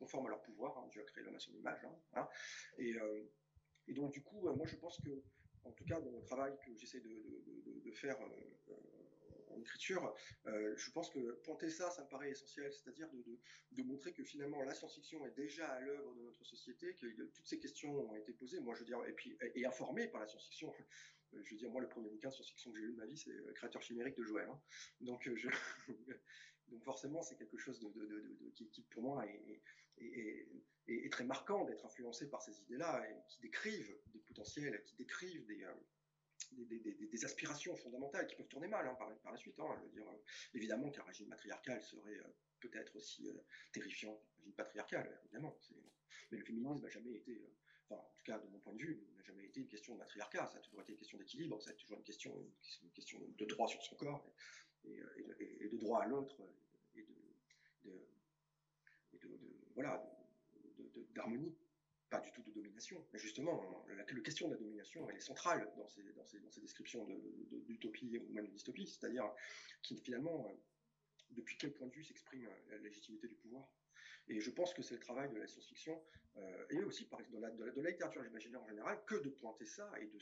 conforme à leur pouvoir. Hein. Dieu a créé l'homme à son image. Hein, et, et, donc du coup, moi je pense que, en tout cas dans le travail que j'essaie de, faire en écriture, euh, je pense que pointer ça, ça me paraît essentiel, c'est-à-dire de, montrer que finalement la science-fiction est déjà à l'œuvre de notre société, que toutes ces questions ont été posées, moi je veux dire, et puis et informées par la science-fiction. Euh, je veux dire, moi le premier bouquin de science-fiction que j'ai lu de ma vie, c'est euh, Créateur chimérique de Joël. Hein. Donc, donc forcément, c'est quelque chose de, qui, pour moi est, est très marquant d'être influencé par ces idées-là, et qui décrivent des potentiels, qui décrivent des des, aspirations fondamentales qui peuvent tourner mal hein, par, la suite. Hein, euh, évidemment qu'un régime matriarcal serait euh, peut-être aussi euh, terrifiant qu'un régime patriarcal, évidemment. Mais le féminisme n'a jamais été, enfin, en tout cas de mon point de vue, n'a jamais été une question de matriarcat. Ça a toujours été une question d'équilibre, ça a toujours une question, une, question de droit sur son corps et, de droit à l'autre voilà d'harmonie pas du tout de domination. Mais justement, la, question de la domination, elle est centrale dans ces, dans ces, dans ces descriptions d'utopie ou même de dystopie, c'est-à-dire qui finalement, euh, depuis quel point de vue s'exprime la légitimité du pouvoir? Et je pense que c'est le travail de la science-fiction, euh, et aussi par de la, de la, de littérature imaginaire en général, que de pointer ça et de,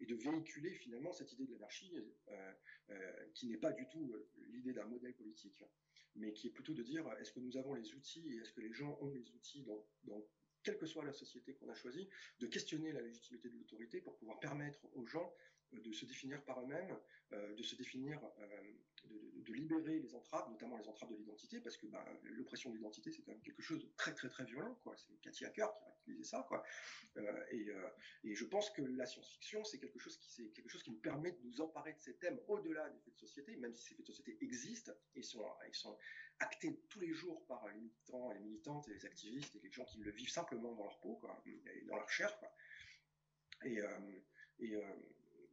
et de véhiculer finalement cette idée de l'anarchie, euh, euh qui n'est pas du tout euh, l'idée d'un modèle politique, mais qui est plutôt de dire est-ce que nous avons les outils et est-ce que les gens ont les outils dans, quelle que soit la société qu'on a choisie, de questionner la légitimité de l'autorité pour pouvoir permettre aux gens de se définir par eux-mêmes, euh, de se définir, euh, de, libérer les entraves, notamment les entraves de l'identité, parce que bah, l'oppression de l'identité, c'est quand même quelque chose de très très très violent, quoi. C'est Cathy Hacker qui a utilisé ça, quoi. Et, et, je pense que la science-fiction, c'est quelque chose qui nous permet de nous emparer de ces thèmes au-delà des faits de société, même si ces faits de société existent et sont, ils sont actés tous les jours par les militants et les militantes et les activistes et les gens qui le vivent simplement dans leur peau, quoi, et dans leur chair, quoi. Et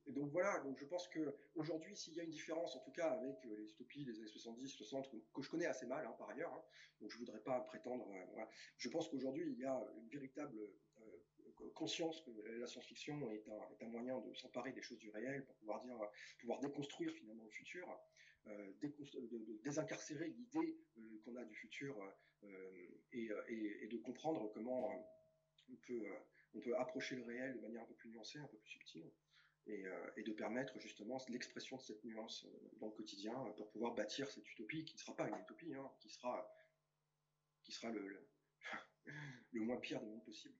et donc voilà, donc je pense que aujourd'hui, s'il y a une différence, en tout cas avec euh, les utopies des années 70, 60, que, je connais assez mal hein, par ailleurs, hein, donc je voudrais pas prétendre. Euh, je pense qu'aujourd'hui, il y a une véritable euh, conscience que la science-fiction est un, moyen de s'emparer des choses du réel pour pouvoir dire, pouvoir déconstruire finalement le futur, de, désincarcérer l'idée qu'on a du futur et, de comprendre comment on peut approcher le réel de manière un peu plus nuancée, un peu plus subtile. Euh, et, de permettre justement l'expression de cette nuance euh, dans le quotidien euh, pour pouvoir bâtir cette utopie qui ne sera pas une utopie, hein, qui sera, qui sera le, le, moins pire des mondes possibles.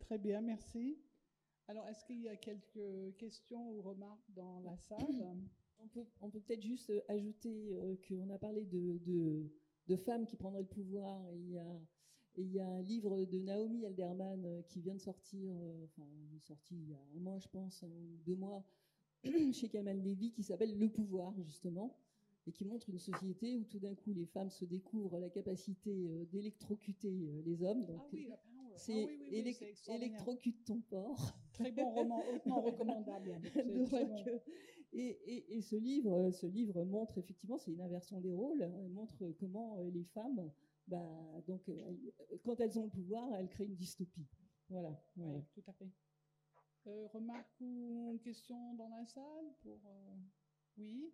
Très bien, merci. Alors, est-ce qu'il y a quelques questions ou remarques dans la salle? On peut, on peut peut-être juste ajouter qu'on a parlé de, de, de, femmes qui prendraient le pouvoir. Il y a et il y a un livre de Naomi Alderman euh, qui vient de sortir, euh, enfin, il est sorti il y a un mois, je pense, ou deux mois, chez Kamal Levy, qui s'appelle Le pouvoir, justement, et qui montre une société où tout d'un coup les femmes se découvrent la capacité euh, d'électrocuter les hommes. Donc, ah oui, c'est ah oui, électrocute ton porc. Très bon roman, hautement recommandable. Donc, et, et, et, ce livre, ce livre montre effectivement, c'est une inversion des rôles, hein, montre comment les femmes bah, donc, euh, quand elles ont le pouvoir, elles créent une dystopie. Voilà. Oui, tout à fait. Euh, remarque ou question dans la salle pour euh, Oui.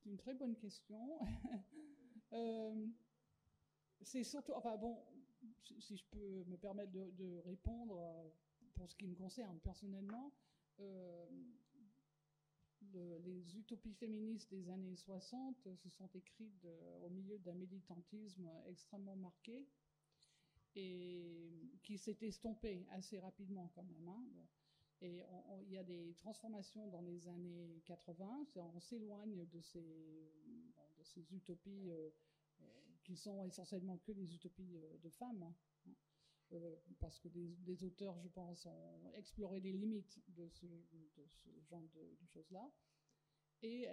C'est très bonne question. Euh, c'est surtout, enfin bon, si, je peux me permettre de, répondre euh, pour ce qui me concerne personnellement, euh, les utopies féministes des années 60 se sont écrites au milieu d'un militantisme extrêmement marqué et qui s'est estompé assez rapidement quand même. Hein. Et il y a des transformations dans les années 80. On s'éloigne de ces, ces utopies euh, euh, qui sont essentiellement que les utopies euh, de femmes. Hein. parce que des, auteurs, je pense, ont exploré les limites de ce, genre de, choses-là. Et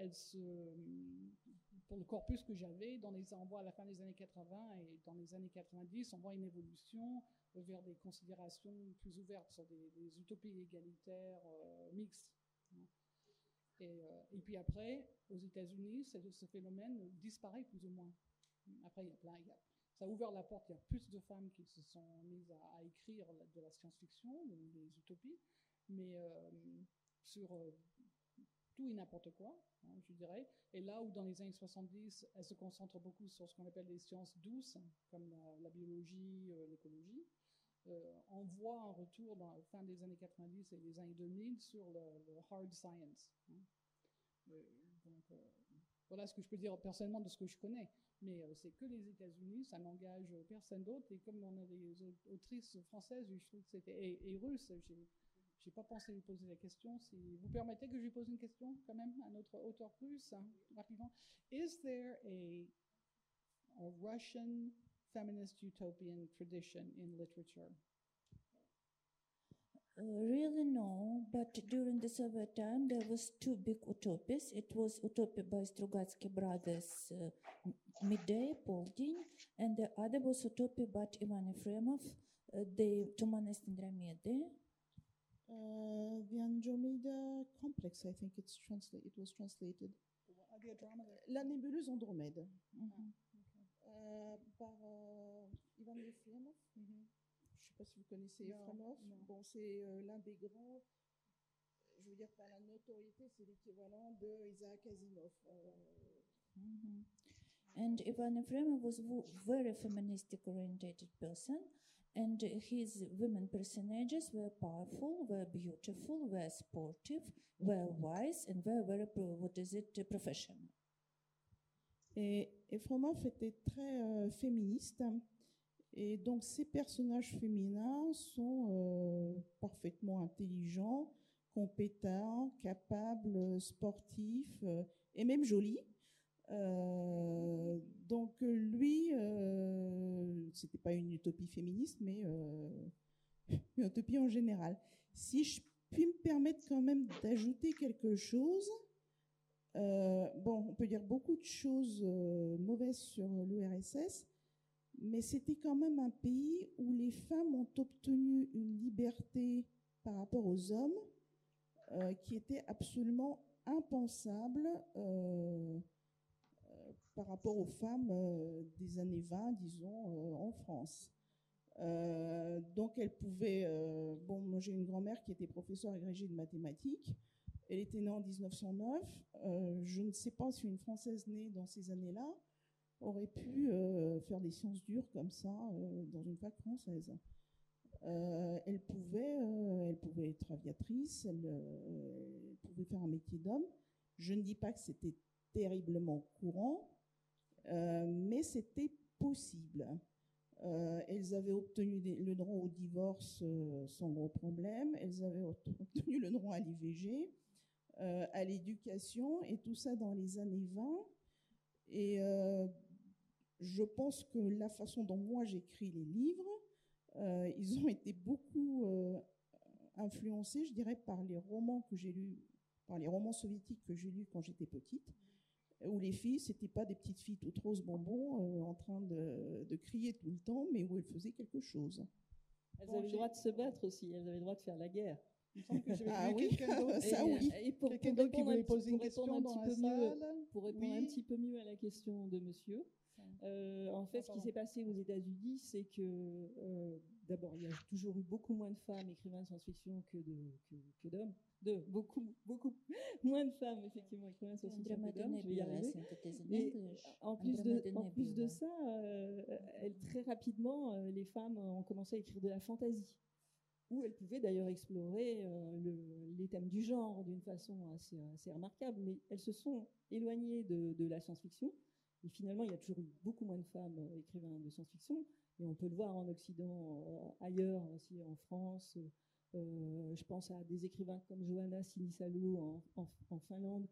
pour le corpus que j'avais, dans les, on voit à la fin des années 80 et dans les années 90, on voit une évolution vers des considérations plus ouvertes sur des, utopies égalitaires euh, mixtes. Hein. Et, euh, et, puis après, aux États-Unis, ce phénomène disparaît plus ou moins. Après, il y a plein, il y a, ça a ouvert la porte. Il y a plus de femmes qui se sont mises à, écrire de la science-fiction des utopies, mais euh, sur tout et n'importe quoi, hein, je dirais. Et là où dans les années 70, elle se concentre beaucoup sur ce qu'on appelle les sciences douces, comme la, biologie, euh, l'écologie, euh, on voit un retour dans la fin des années 90 et les années 2000 sur le, hard science. Hein. Euh, voilà ce que je peux dire personnellement de ce que je connais. Mais c'est que les États-Unis, ça n'engage personne d'autre. Et comme on a des autrices françaises, je trouve que c'était. Et, et russes, j'ai pas pensé lui poser la question. Si vous permettez que je lui pose une question quand même à notre auteur plus hein, rapidement. Is there a, a Russian feminist utopian tradition in literature? Uh, really no, but during the Soviet time there was two big utopias. It was utopia by Strugatsky brothers, uh, Midday, Poldin, and the other was utopia by Ivan Efremov, uh, the Tumanes Andromeda. Uh, the Andromeda Complex, I think it's translated. It was translated. La nébuleuse Andromède. Mm -hmm. euh, par euh, Ivan Efremov. Mm -hmm. Je ne sais pas si vous connaissez Efremov. Bon, c'est euh, l'un des grands. Je veux dire, par la notoriété, c'est l'équivalent de Isaac Asimov. Mm -hmm. And Ivan Efremov was a very feministic oriented person. And his women personages were powerful, were beautiful, were sportive, were wise, and were very, what is it, professional. Et, et Fromov était très euh, féministe. Et donc ces personnages féminins sont euh, parfaitement intelligents, compétents, capables, sportifs euh, et même jolis. Euh, donc lui, euh, c'était pas une utopie féministe, mais euh, une utopie en général. Si je puis me permettre quand même d'ajouter quelque chose, euh, bon, on peut dire beaucoup de choses mauvaises sur l'URSS, mais c'était quand même un pays où les femmes ont obtenu une liberté par rapport aux hommes qui était absolument impensable par rapport aux femmes euh, des années 20, disons, euh, en France. Euh, donc elle pouvait, bon, moi j'ai une grand-mère qui était professeure agrégée de mathématiques. Elle était née en 1909. je ne sais pas si une Française née dans ces années-là aurait pu faire des sciences dures comme ça dans une fac française. elle, pouvait, elle pouvait être aviatrice, elle, pouvait faire un métier d'homme. Je ne dis pas que c'était terriblement courant, mais c'était possible. Euh, elles avaient obtenu le droit au divorce euh, sans gros problème, elles avaient obtenu le droit à l'IVG, à l'éducation, et tout ça dans les années 20. Et je pense que la façon dont moi j'écris les livres, ils ont été beaucoup influencés, je dirais, par les romans que j'ai lus, par les romans soviétiques que j'ai lus quand j'étais petite où les filles, c'était pas des petites filles toutes roses bonbons euh, en train de, de, crier tout le temps, mais où elles faisaient quelque chose. Elles avaient le droit de se battre aussi, elles avaient le droit de faire la guerre. Ah oui, ça oui. Et pour, pour répondre, un, poser une question un petit peu mieux, pour répondre un petit peu mieux à la question de monsieur, euh, en fait, ce qui s'est passé aux États-Unis, c'est que euh, d'abord, il y a toujours eu beaucoup moins de femmes écrivains de science-fiction que d'hommes. Que, que de beaucoup, beaucoup moins de femmes, effectivement, écrivains de science-fiction que d'hommes. Je vais y arriver. Mais en plus de, en plus de ça, euh, elle, très rapidement, euh, les femmes ont commencé à écrire de la fantaisie où elles pouvaient d'ailleurs explorer euh, le, les thèmes du genre d'une façon assez, remarquable, mais elles se sont éloignées de, la science-fiction. Et finalement, il y a toujours eu beaucoup moins de femmes écrivains de science-fiction. Et on peut le voir en Occident, euh, ailleurs aussi, en France. Euh, je pense à des écrivains comme Johanna Sinisalo en, Finlande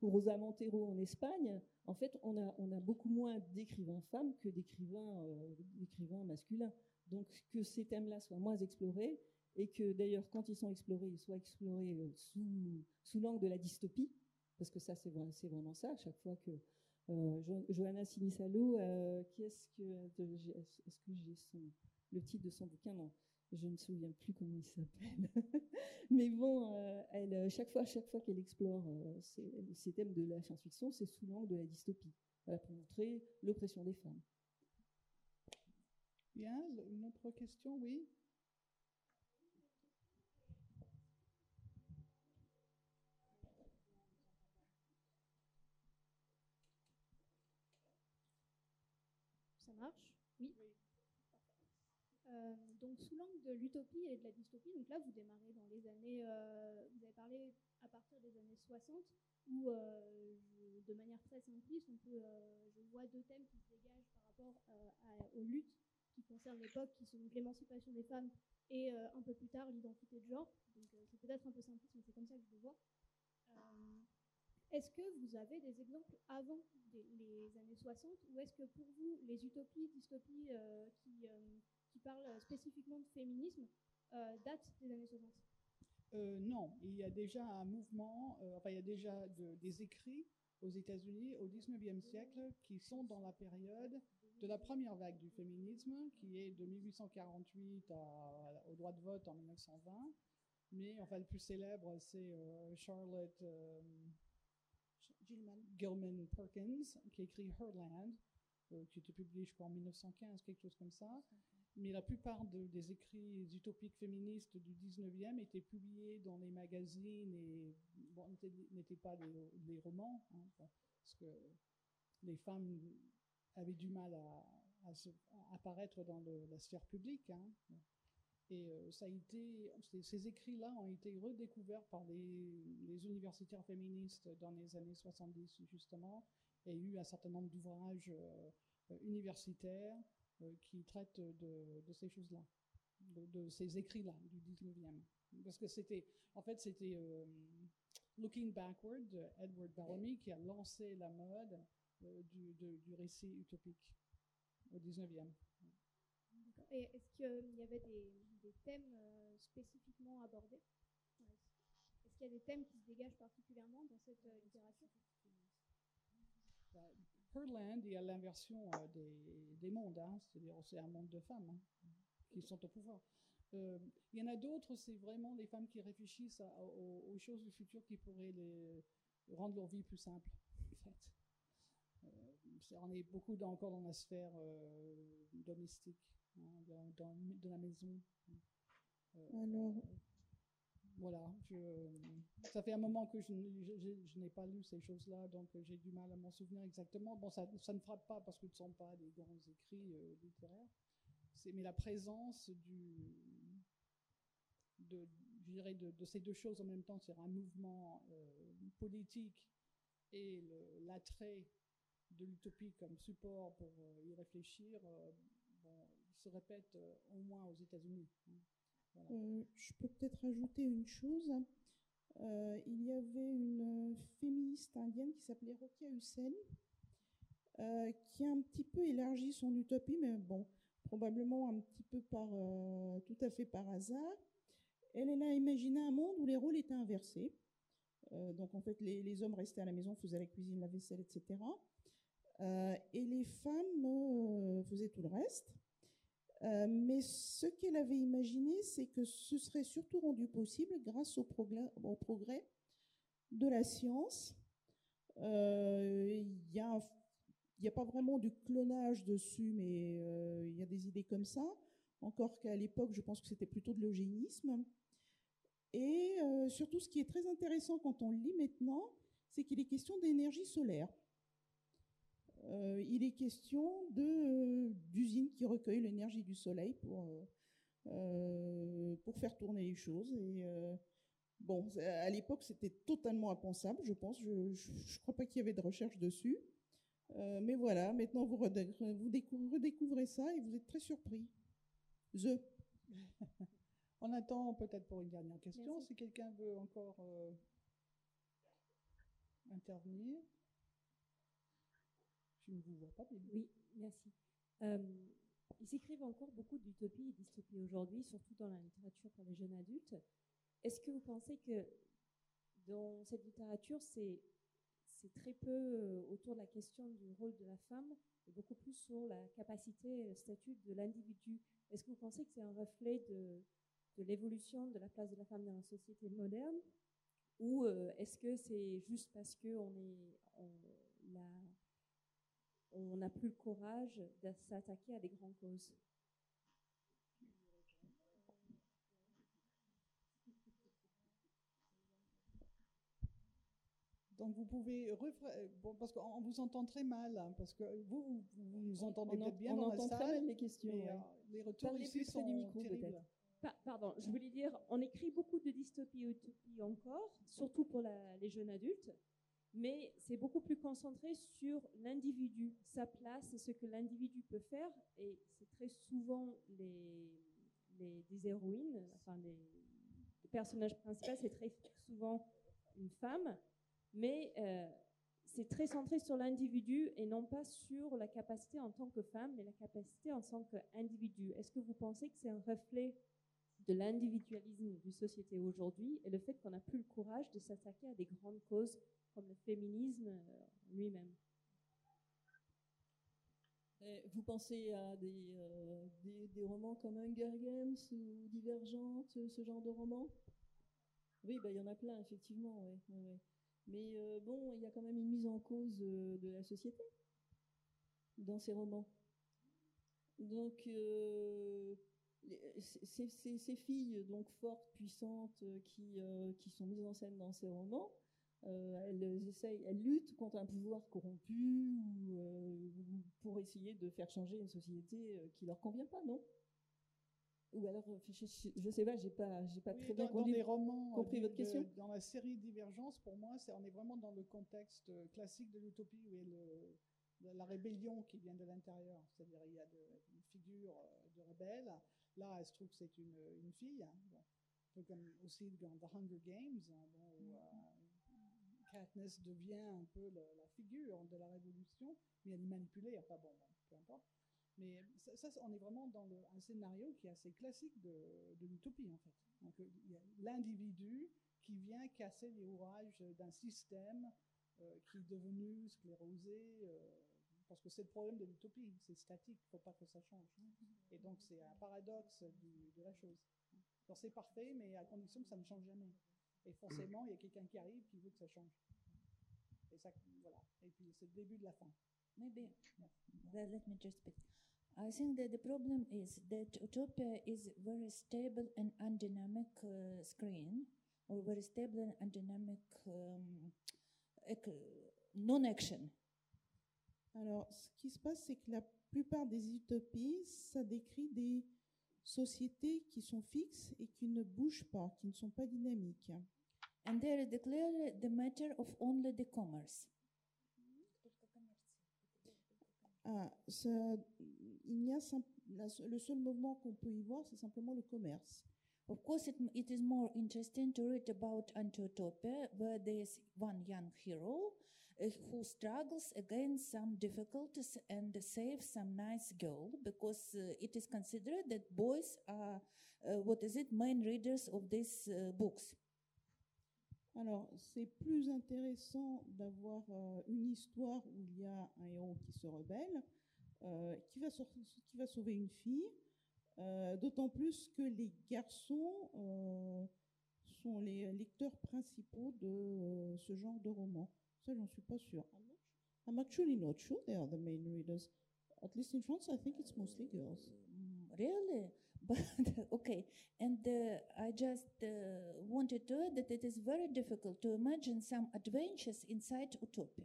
ou Rosa Montero en Espagne. En fait, on a, beaucoup moins d'écrivains femmes que d'écrivains euh, masculins. Donc, que ces thèmes-là soient moins explorés et que d'ailleurs, quand ils sont explorés, ils soient explorés sous, sous l'angle de la dystopie, Parce que ça, c'est vraiment ça. À chaque fois que euh, Johanna Sinisalo, euh, qui est-ce que est-ce que j'ai le titre de son bouquin? Non, je ne me souviens plus comment il s'appelle. Mais bon, euh, elle, chaque fois, chaque fois qu'elle explore ces, thèmes de la science-fiction, c'est sous l'angle de la dystopie, pour montrer l'oppression des femmes. Bien, une autre question, oui. Oui. Euh, donc sous l'angle de l'utopie et de la dystopie, donc là vous démarrez dans les années, euh, vous avez parlé à partir des années 60, où euh, de manière très simpliste, on peut, je vois deux thèmes qui se dégagent par rapport aux luttes qui concernent l'époque, qui sont l'émancipation des femmes et un peu plus tard l'identité de genre. Donc c'est peut-être un peu simpliste, mais c'est comme ça que je le vois. Est-ce que vous avez des exemples avant les années 60 ou est-ce que pour vous, les utopies, dystopies euh, qui, euh, qui, parlent spécifiquement de féminisme euh, datent des années 60 Non, il y a déjà un mouvement, enfin il y a déjà des écrits aux États-Unis au 19e siècle qui sont dans la période de la première vague du féminisme qui est de 1848 au droit de vote en 1920. Mais enfin, le plus célèbre, c'est Charlotte Gilman. Perkins, qui a écrit Herland, euh, qui était publié, je crois, en 1915, quelque chose comme ça. Mais la plupart des écrits utopiques féministes du 19e étaient publiés dans les magazines et n'étaient pas des, romans, hein, parce que les femmes avaient du mal à, apparaître dans la sphère publique. Hein. Et euh, ça a été, ces, écrits-là ont été redécouverts par les, universitaires féministes dans les années 70, justement, et eu un certain nombre d'ouvrages euh, universitaires euh, qui traitent de, ces choses-là, de, ces écrits-là du 19e. Parce que c'était, en fait, c'était Looking Backward Edward Bellamy qui a lancé la mode du, du récit utopique au 19e. Et est-ce qu'il y avait des, thèmes euh, spécifiquement abordés Est-ce qu'il y a des thèmes qui se dégagent particulièrement dans cette euh, littérature? Bah, Herland, il y a l'inversion euh, des, mondes, hein. c'est-à-dire c'est un monde de femmes hein, qui sont au pouvoir. il y en a d'autres, c'est vraiment les femmes qui réfléchissent aux, choses du futur qui pourraient rendre leur vie plus simple. En fait. on est beaucoup encore dans la sphère domestique. Hein, dans, de la maison. Euh, Alors. Voilà, je, ça fait un moment que je, je, n'ai pas lu ces choses-là, donc j'ai du mal à m'en souvenir exactement. Bon, ça, ça, ne frappe pas parce que ce ne sont pas des grands écrits euh, littéraires, mais la présence du, de, je dirais de, de, ces deux choses en même temps, c'est un mouvement euh, politique et l'attrait de l'utopie comme support pour y réfléchir, bon, se répète euh, au moins aux États-Unis. Hein. Euh, je peux peut-être ajouter une chose. Euh, il y avait une féministe indienne qui s'appelait Rokia Hussein, qui a un petit peu élargi son utopie, mais bon, probablement un petit peu par, tout à fait par hasard. Elle, elle a imaginé un monde où les rôles étaient inversés. donc en fait, les, hommes restaient à la maison, faisaient la cuisine, la vaisselle, etc. et les femmes faisaient tout le reste. Euh, mais ce qu'elle avait imaginé, c'est que ce serait surtout rendu possible grâce au progrès, de la science. Euh, il n'y a, pas vraiment du clonage dessus, mais euh, il y a des idées comme ça. Encore qu'à l'époque, je pense que c'était plutôt de l'eugénisme. Et surtout, ce qui est très intéressant quand on le lit maintenant, c'est qu'il est question d'énergie solaire. Euh, il est question d'usines qui recueillent l'énergie du soleil pour, euh, pour faire tourner les choses. Et bon, à l'époque, c'était totalement impensable, je pense. Je ne crois pas qu'il y avait de recherche dessus. Euh, mais voilà, maintenant vous, redécouvrez, ça et vous êtes très surpris. The. On attend peut-être pour une dernière question, si quelqu'un veut encore intervenir. Je ne vous vois pas, Oui, merci. Euh, ils écrivent encore beaucoup d'utopie et dystopie aujourd'hui, surtout dans la littérature pour les jeunes adultes. Est-ce que vous pensez que dans cette littérature, c'est très peu euh, autour de la question du rôle de la femme et beaucoup plus sur la capacité et le statut de l'individu? Est-ce que vous pensez que c'est un reflet de, l'évolution de la place de la femme dans la société moderne? Ou euh, est-ce que c'est juste parce qu'on est on, on n'a plus le courage de s'attaquer à des grandes causes Donc vous pouvez bon parce qu'on vous entend très mal hein, parce que vous vous, nous entendez peut-être bien on dans entend la très mal les questions. mais, ouais. euh, les retours Parlez ici sont du micro, terribles. peut-être. Pa- Pardon, je voulais dire, on écrit beaucoup de dystopie et utopie encore, surtout pour la- les jeunes adultes, mais c'est beaucoup plus concentré sur l'individu, sa place ce que l'individu peut faire, et c'est très souvent les, les, héroïnes, enfin les, les personnages principaux, c'est très souvent une femme, mais euh, c'est très centré sur l'individu et non pas sur la capacité en tant que femme, mais la capacité en tant qu'individu. Est-ce que vous pensez que c'est un reflet de l'individualisme d'une société aujourd'hui et le fait qu'on n'a plus le courage de s'attaquer à des grandes causes comme le féminisme euh, lui-même Vous pensez à des, euh, des, des romans comme Hunger Games ou Divergente, ce genre de romans? Oui, bah, il y en a plein, effectivement. Mais euh, bon, il y a quand même une mise en cause de la société dans ces romans. Donc, euh, ces, ces- filles donc fortes, puissantes, qui, qui sont mises en scène dans ces romans, elles essayent, elles luttent contre un pouvoir corrompu ou, euh, ou pour essayer de faire changer une société euh, qui leur convient pas, non? Ou alors, euh, je, sais pas, j'ai pas, j'ai pas Oui, très dans, bien dans compris, les romans, euh, compris votre de- question. dans la série Divergence, pour moi, on est vraiment dans le contexte euh, classique de l'utopie où il y a le- la, rébellion qui vient de l'intérieur. C'est-à-dire il y a de- une figure euh, de rebelle. Là, elle se trouve que c'est une, une fille. hein, bon. Un peu comme aussi dans The Hunger Games, hein, bon, où euh, Katniss devient un peu la figure de la révolution, mais elle est manipulée. Enfin bon, bon, peu importe. Mais ça, on est vraiment dans un scénario qui est assez classique de, l'utopie, en fait. Donc, euh, l'individu qui vient casser les ouvrages d'un système euh, qui est devenu sclérosé, euh, parce que c'est le problème de l'utopie, c'est statique, il ne faut pas que ça change. Et donc, c'est un paradoxe de la chose. Alors, c'est parfait, mais à condition que ça ne change jamais. Et forcément, il y a quelqu'un qui arrive qui veut que ça change. Et ça, voilà. Et puis, c'est le début de la fin. Maybe, well, let me just speak. I think that the problem is that Utopia is very stable and undynamic uh, screen, or very stable and undynamic um, ec- non-action. Alors, ce qui se passe, c'est que la plupart des utopies, ça décrit des sociétés qui sont fixes et qui ne bougent pas, qui ne sont pas dynamiques. And there is the matter of only the commerce. Ah, ça- il n'y a la- le seul mouvement qu'on peut y voir, c'est simplement le commerce. Of course, it, it is more interesting to read about Anti-Utopia, where there is one young hero who struggles against some difficulties and saves some nice girl, because uh, it is considered that boys are, uh, what is it, main readers of these uh, books. Alors, c'est plus intéressant d'avoir euh, une histoire où il y a un héros qui se rebelle, euh, qui, va sor- qui va sauver une fille, euh, d'autant plus que les garçons euh, sont les lecteurs principaux de euh, ce genre de roman. Ça, j'en suis pas sûre. I'm actually not sure they are the main readers. At least in France, I think it's mostly girls. Mm, Really? But okay, and uh, I just uh, wanted to add that it is very difficult to imagine some adventures inside Utopia.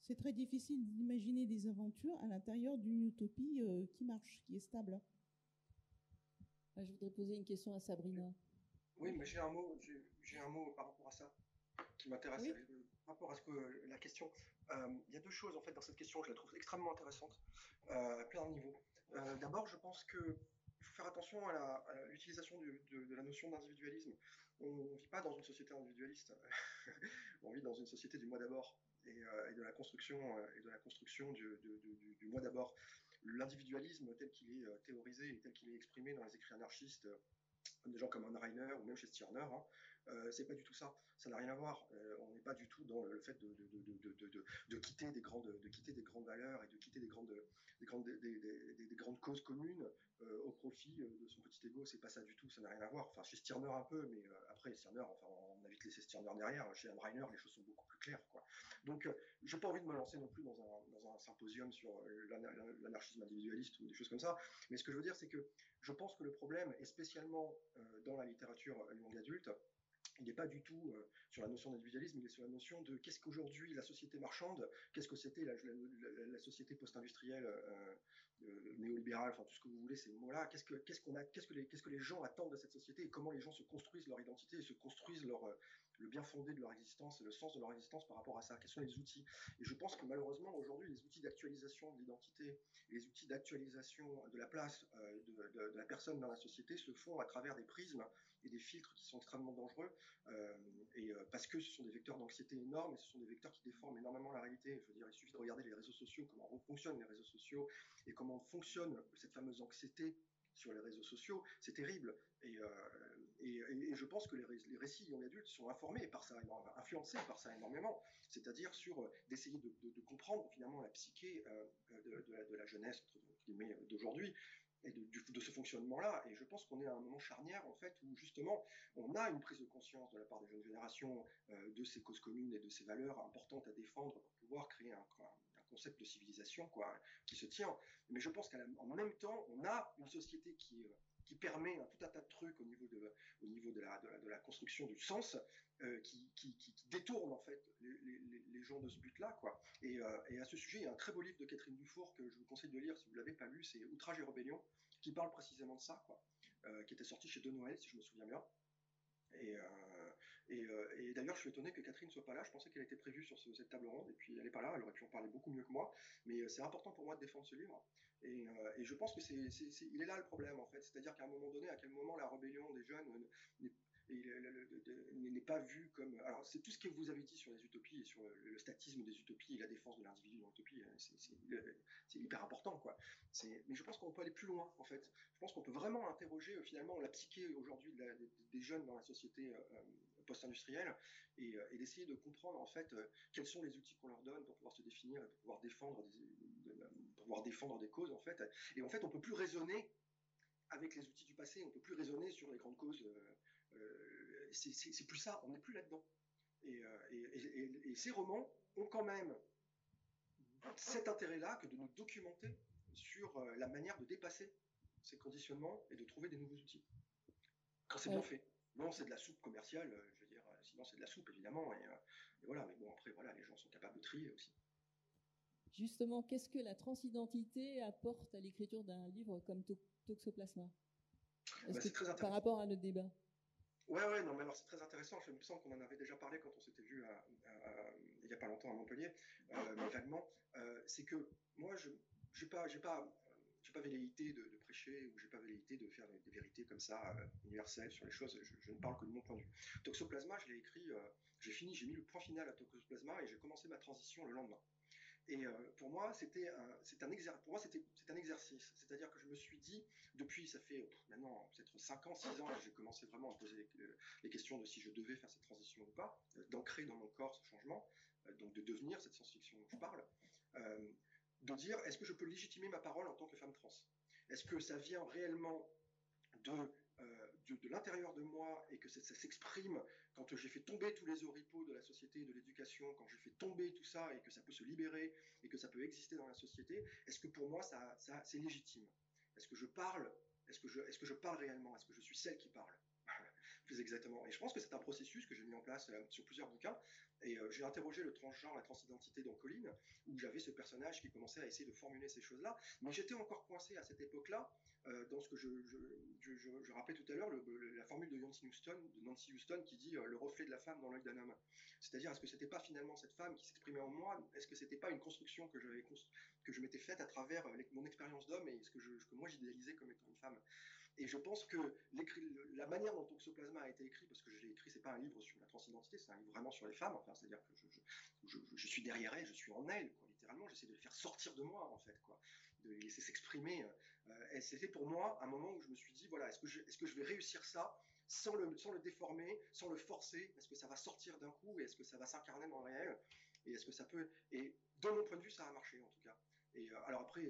C'est très difficile d'imaginer des aventures à l'intérieur d'une utopie euh, qui marche, qui est stable. Ah, je voudrais poser une question à Sabrina. Oui, mais j'ai un mot, j'ai j'ai un mot par rapport à ça qui m'intéresse. Oui. Rapport à ce que la question, Euh, il y a deux choses en fait dans cette question, je la trouve extrêmement intéressante euh, à plein de niveaux. Euh, D'abord, je pense que il faut faire attention à l'utilisation de, la notion d'individualisme. On ne vit pas dans une société individualiste, on vit dans une société du moi d'abord et, de la construction et de la construction du, moi d'abord. L'individualisme tel qu'il est théorisé et tel qu'il est exprimé dans les écrits anarchistes des gens comme Anne Reiner ou même chez Stirner, hein, euh, c'est pas du tout ça. Ça n'a rien à voir. Euh, on n'est pas du tout dans le fait de, quitter des grandes, valeurs et de quitter des grandes, des grandes, des, grandes causes communes euh, au profit de son petit ego. C'est pas ça du tout. Ça n'a rien à voir. Enfin, chez Stirner un peu, mais après Stirner, enfin, on a vite laissé Stirner derrière. Chez Reiner, les choses sont beaucoup plus claires, quoi. Donc, j'ai pas envie de me lancer non plus dans un, symposium sur l'anarchisme individualiste ou des choses comme ça. Mais ce que je veux dire, c'est que je pense que le problème, et spécialement dans la littérature longue adulte, il n'est pas du tout euh, sur la notion d'individualisme, il est sur la notion de qu'est-ce qu'aujourd'hui la société marchande, qu'est-ce que c'était la, société post-industrielle euh, euh, néolibérale, enfin tout ce que vous voulez, ces mots-là. Qu'est-ce que qu'est-ce que les gens attendent de cette société et comment les gens se construisent leur identité et se construisent le bien fondé de leur existence et le sens de leur existence par rapport à ça? Quels sont les outils? Et je pense que malheureusement aujourd'hui, les outils d'actualisation de l'identité, les outils d'actualisation de la place de, la personne dans la société se font à travers des prismes et des filtres qui sont extrêmement dangereux, euh, et euh, parce que ce sont des vecteurs d'anxiété énormes, et ce sont des vecteurs qui déforment énormément la réalité. Je veux dire, il suffit de regarder les réseaux sociaux, comment fonctionnent les réseaux sociaux, et comment fonctionne cette fameuse anxiété sur les réseaux sociaux, c'est terrible. Et, euh, et, je pense que les, récits young adultes sont informés par ça, influencés par ça énormément. C'est-à-dire sur d'essayer de, comprendre finalement la psyché de, la, jeunesse d'aujourd'hui et de, ce fonctionnement-là. Et je pense qu'on est à un moment charnière, en fait, où justement, on a une prise de conscience de la part des jeunes générations euh, de ces causes communes et de ces valeurs importantes à défendre pour pouvoir créer un, concept de civilisation quoi, qui se tient. Mais je pense qu'en même temps, on a une société qui, euh, qui permet un, tout un tas de trucs au niveau de, au niveau de, la, de, la, construction du sens, euh, qui, qui, qui, détourne en fait les, gens de ce but-là. quoi. Et, euh, et, à ce sujet, il y a un très beau livre de Catherine Dufour que je vous conseille de lire si vous l'avez pas lu, c'est Outrage et rébellion, qui parle précisément de ça, quoi, euh, qui était sorti chez De Noël, si je me souviens bien. Et, et d'ailleurs, je suis étonné que Catherine soit pas là. Je pensais qu'elle était prévue sur cette table ronde, et puis elle n'est pas là. Elle aurait pu en parler beaucoup mieux que moi. Mais c'est important pour moi de défendre ce livre. Et, et je pense que c'est, il est là le problème en fait. C'est-à-dire qu'à un moment donné, à quel moment la rébellion des jeunes n'est pas vu comme. Alors, c'est tout ce que vous avez dit sur les utopies et sur le, statisme des utopies et la défense de l'individu dans l'utopie. Hein, c'est hyper important, quoi. Mais je pense qu'on peut aller plus loin, en fait. Je pense qu'on peut vraiment interroger euh, finalement la psyché aujourd'hui des jeunes dans la société euh, euh, post-industrielle et, d'essayer de comprendre en fait quels sont les outils qu'on leur donne pour pouvoir se définir, pour pouvoir défendre des, pour pouvoir défendre des causes, en fait. Et en fait, on peut plus raisonner avec les outils du passé, on peut plus raisonner sur les grandes causes euh, c'est plus ça, on n'est plus là-dedans. Euh, et, ces romans ont quand même cet intérêt-là que de nous documenter sur euh, la manière de dépasser ces conditionnements et de trouver des nouveaux outils. Quand c'est bien fait. Non, c'est de la soupe commerciale, je veux dire, sinon c'est de la soupe évidemment. Et, voilà, mais bon, après, voilà, les gens sont capables de trier aussi. Justement, qu'est-ce que la transidentité apporte à l'écriture d'un livre comme Toxoplasma? Bah, Par rapport à notre débat? Ouais, ouais, non, mais alors c'est très intéressant. Je me sens qu'on en avait déjà parlé quand on s'était vu il n'y a pas longtemps à Montpellier, euh, mais vaguement. Euh, c'est que moi, je n'ai pas, j'ai pas, j'ai pas velléité de, prêcher ou j'ai pas velléité de faire des, vérités comme ça euh, universelles sur les choses. Je, ne parle que de mon point de vue. Toxoplasma, je l'ai écrit, j'ai fini, j'ai mis le point final à Toxoplasma et j'ai commencé ma transition le lendemain. Et euh, pour moi, c'était un, c'est un exercice. Pour moi, c'était, c'est un exercice. C'est-à-dire que je me suis dit, depuis, ça fait maintenant peut-être 5 ans, 6 ans, j'ai commencé vraiment à poser les, questions de si je devais faire cette transition ou pas, euh, d'ancrer dans mon corps ce changement, euh, donc de devenir cette science-fiction dont je parle, de dire, est-ce que je peux légitimer ma parole en tant que femme trans? Est-ce que ça vient réellement de de, l'intérieur de moi et que ça, s'exprime quand j'ai fait tomber tous les oripeaux de la société et de l'éducation, quand j'ai fait tomber tout ça et que ça peut se libérer et que ça peut exister dans la société, est-ce que pour moi ça, c'est légitime? Est-ce que je parle? Est-ce que est-ce que je parle réellement? Est-ce que je suis celle qui parle? Exactement. Et je pense que c'est un processus que j'ai mis en place euh, sur plusieurs bouquins. Et euh, j'ai interrogé le transgenre, la transidentité dans Colline, où j'avais ce personnage qui commençait à essayer de formuler ces choses-là. Mais j'étais encore coincé à cette époque-là euh, dans ce que je, rappelais tout à l'heure, la formule de Nancy Houston, de Nancy Houston qui dit le reflet de la femme dans l'œil d'un homme. C'est-à-dire, est-ce que c'était pas finalement cette femme qui s'exprimait en moi? Est-ce que c'était pas une construction que, je m'étais faite à travers mon expérience d'homme et ce que moi j'idéalisais comme étant une femme? Et je pense que la manière dont Toxoplasma a été écrit, parce que je l'ai écrit, c'est pas un livre sur la transidentité, c'est un livre vraiment sur les femmes. Enfin, c'est-à-dire que je, suis derrière elles, je suis en elles, quoi, littéralement. J'essaie de les faire sortir de moi, en fait, quoi, de les laisser s'exprimer et c'était pour moi un moment où je me suis dit, voilà, est-ce que, je, est-ce que je vais réussir ça sans le, sans le déformer, sans le forcer? Est-ce que ça va sortir d'un coup et est-ce que ça va s'incarner dans le réel? Et est-ce que ça peut... Et de mon point de vue, ça a marché en tout cas. Et alors après,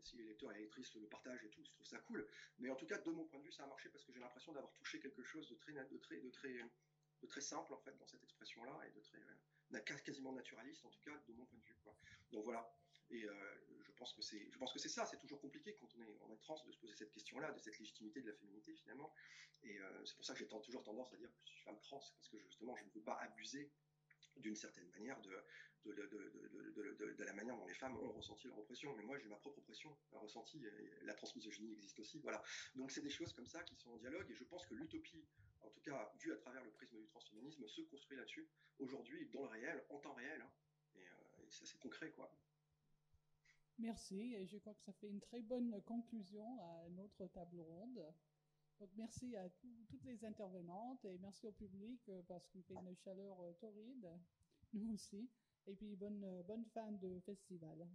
si les lecteurs et les lectrices le partagent et tout, je trouve ça cool. Mais en tout cas, de mon point de vue, ça a marché parce que j'ai l'impression d'avoir touché quelque chose de très, simple en fait dans cette expression-là et de très quasiment naturaliste en tout cas de mon point de vue. Donc voilà. Et euh, je pense que c'est, ça. C'est toujours compliqué quand on est trans de se poser cette question-là, de cette légitimité de la féminité finalement. Et euh, c'est pour ça que j'ai toujours tendance à dire que je suis femme trans parce que justement je ne veux pas abuser d'une certaine manière de, de, la manière dont les femmes ont ressenti leur oppression. Mais moi, j'ai ma propre oppression ressentie. La transmisogynie existe aussi. Voilà. Donc, c'est des choses comme ça qui sont en dialogue. Et je pense que l'utopie, en tout cas, vue à travers le prisme du transféminisme, se construit là-dessus, aujourd'hui, dans le réel, en temps réel. Hein. Et, euh, et c'est assez concret, quoi. Merci, et je crois que ça fait une très bonne conclusion à notre table ronde. Donc merci à toutes les intervenantes et merci au public euh, parce qu'il fait une chaleur euh, torride, nous aussi. Et puis bonne, bonne fin de festival.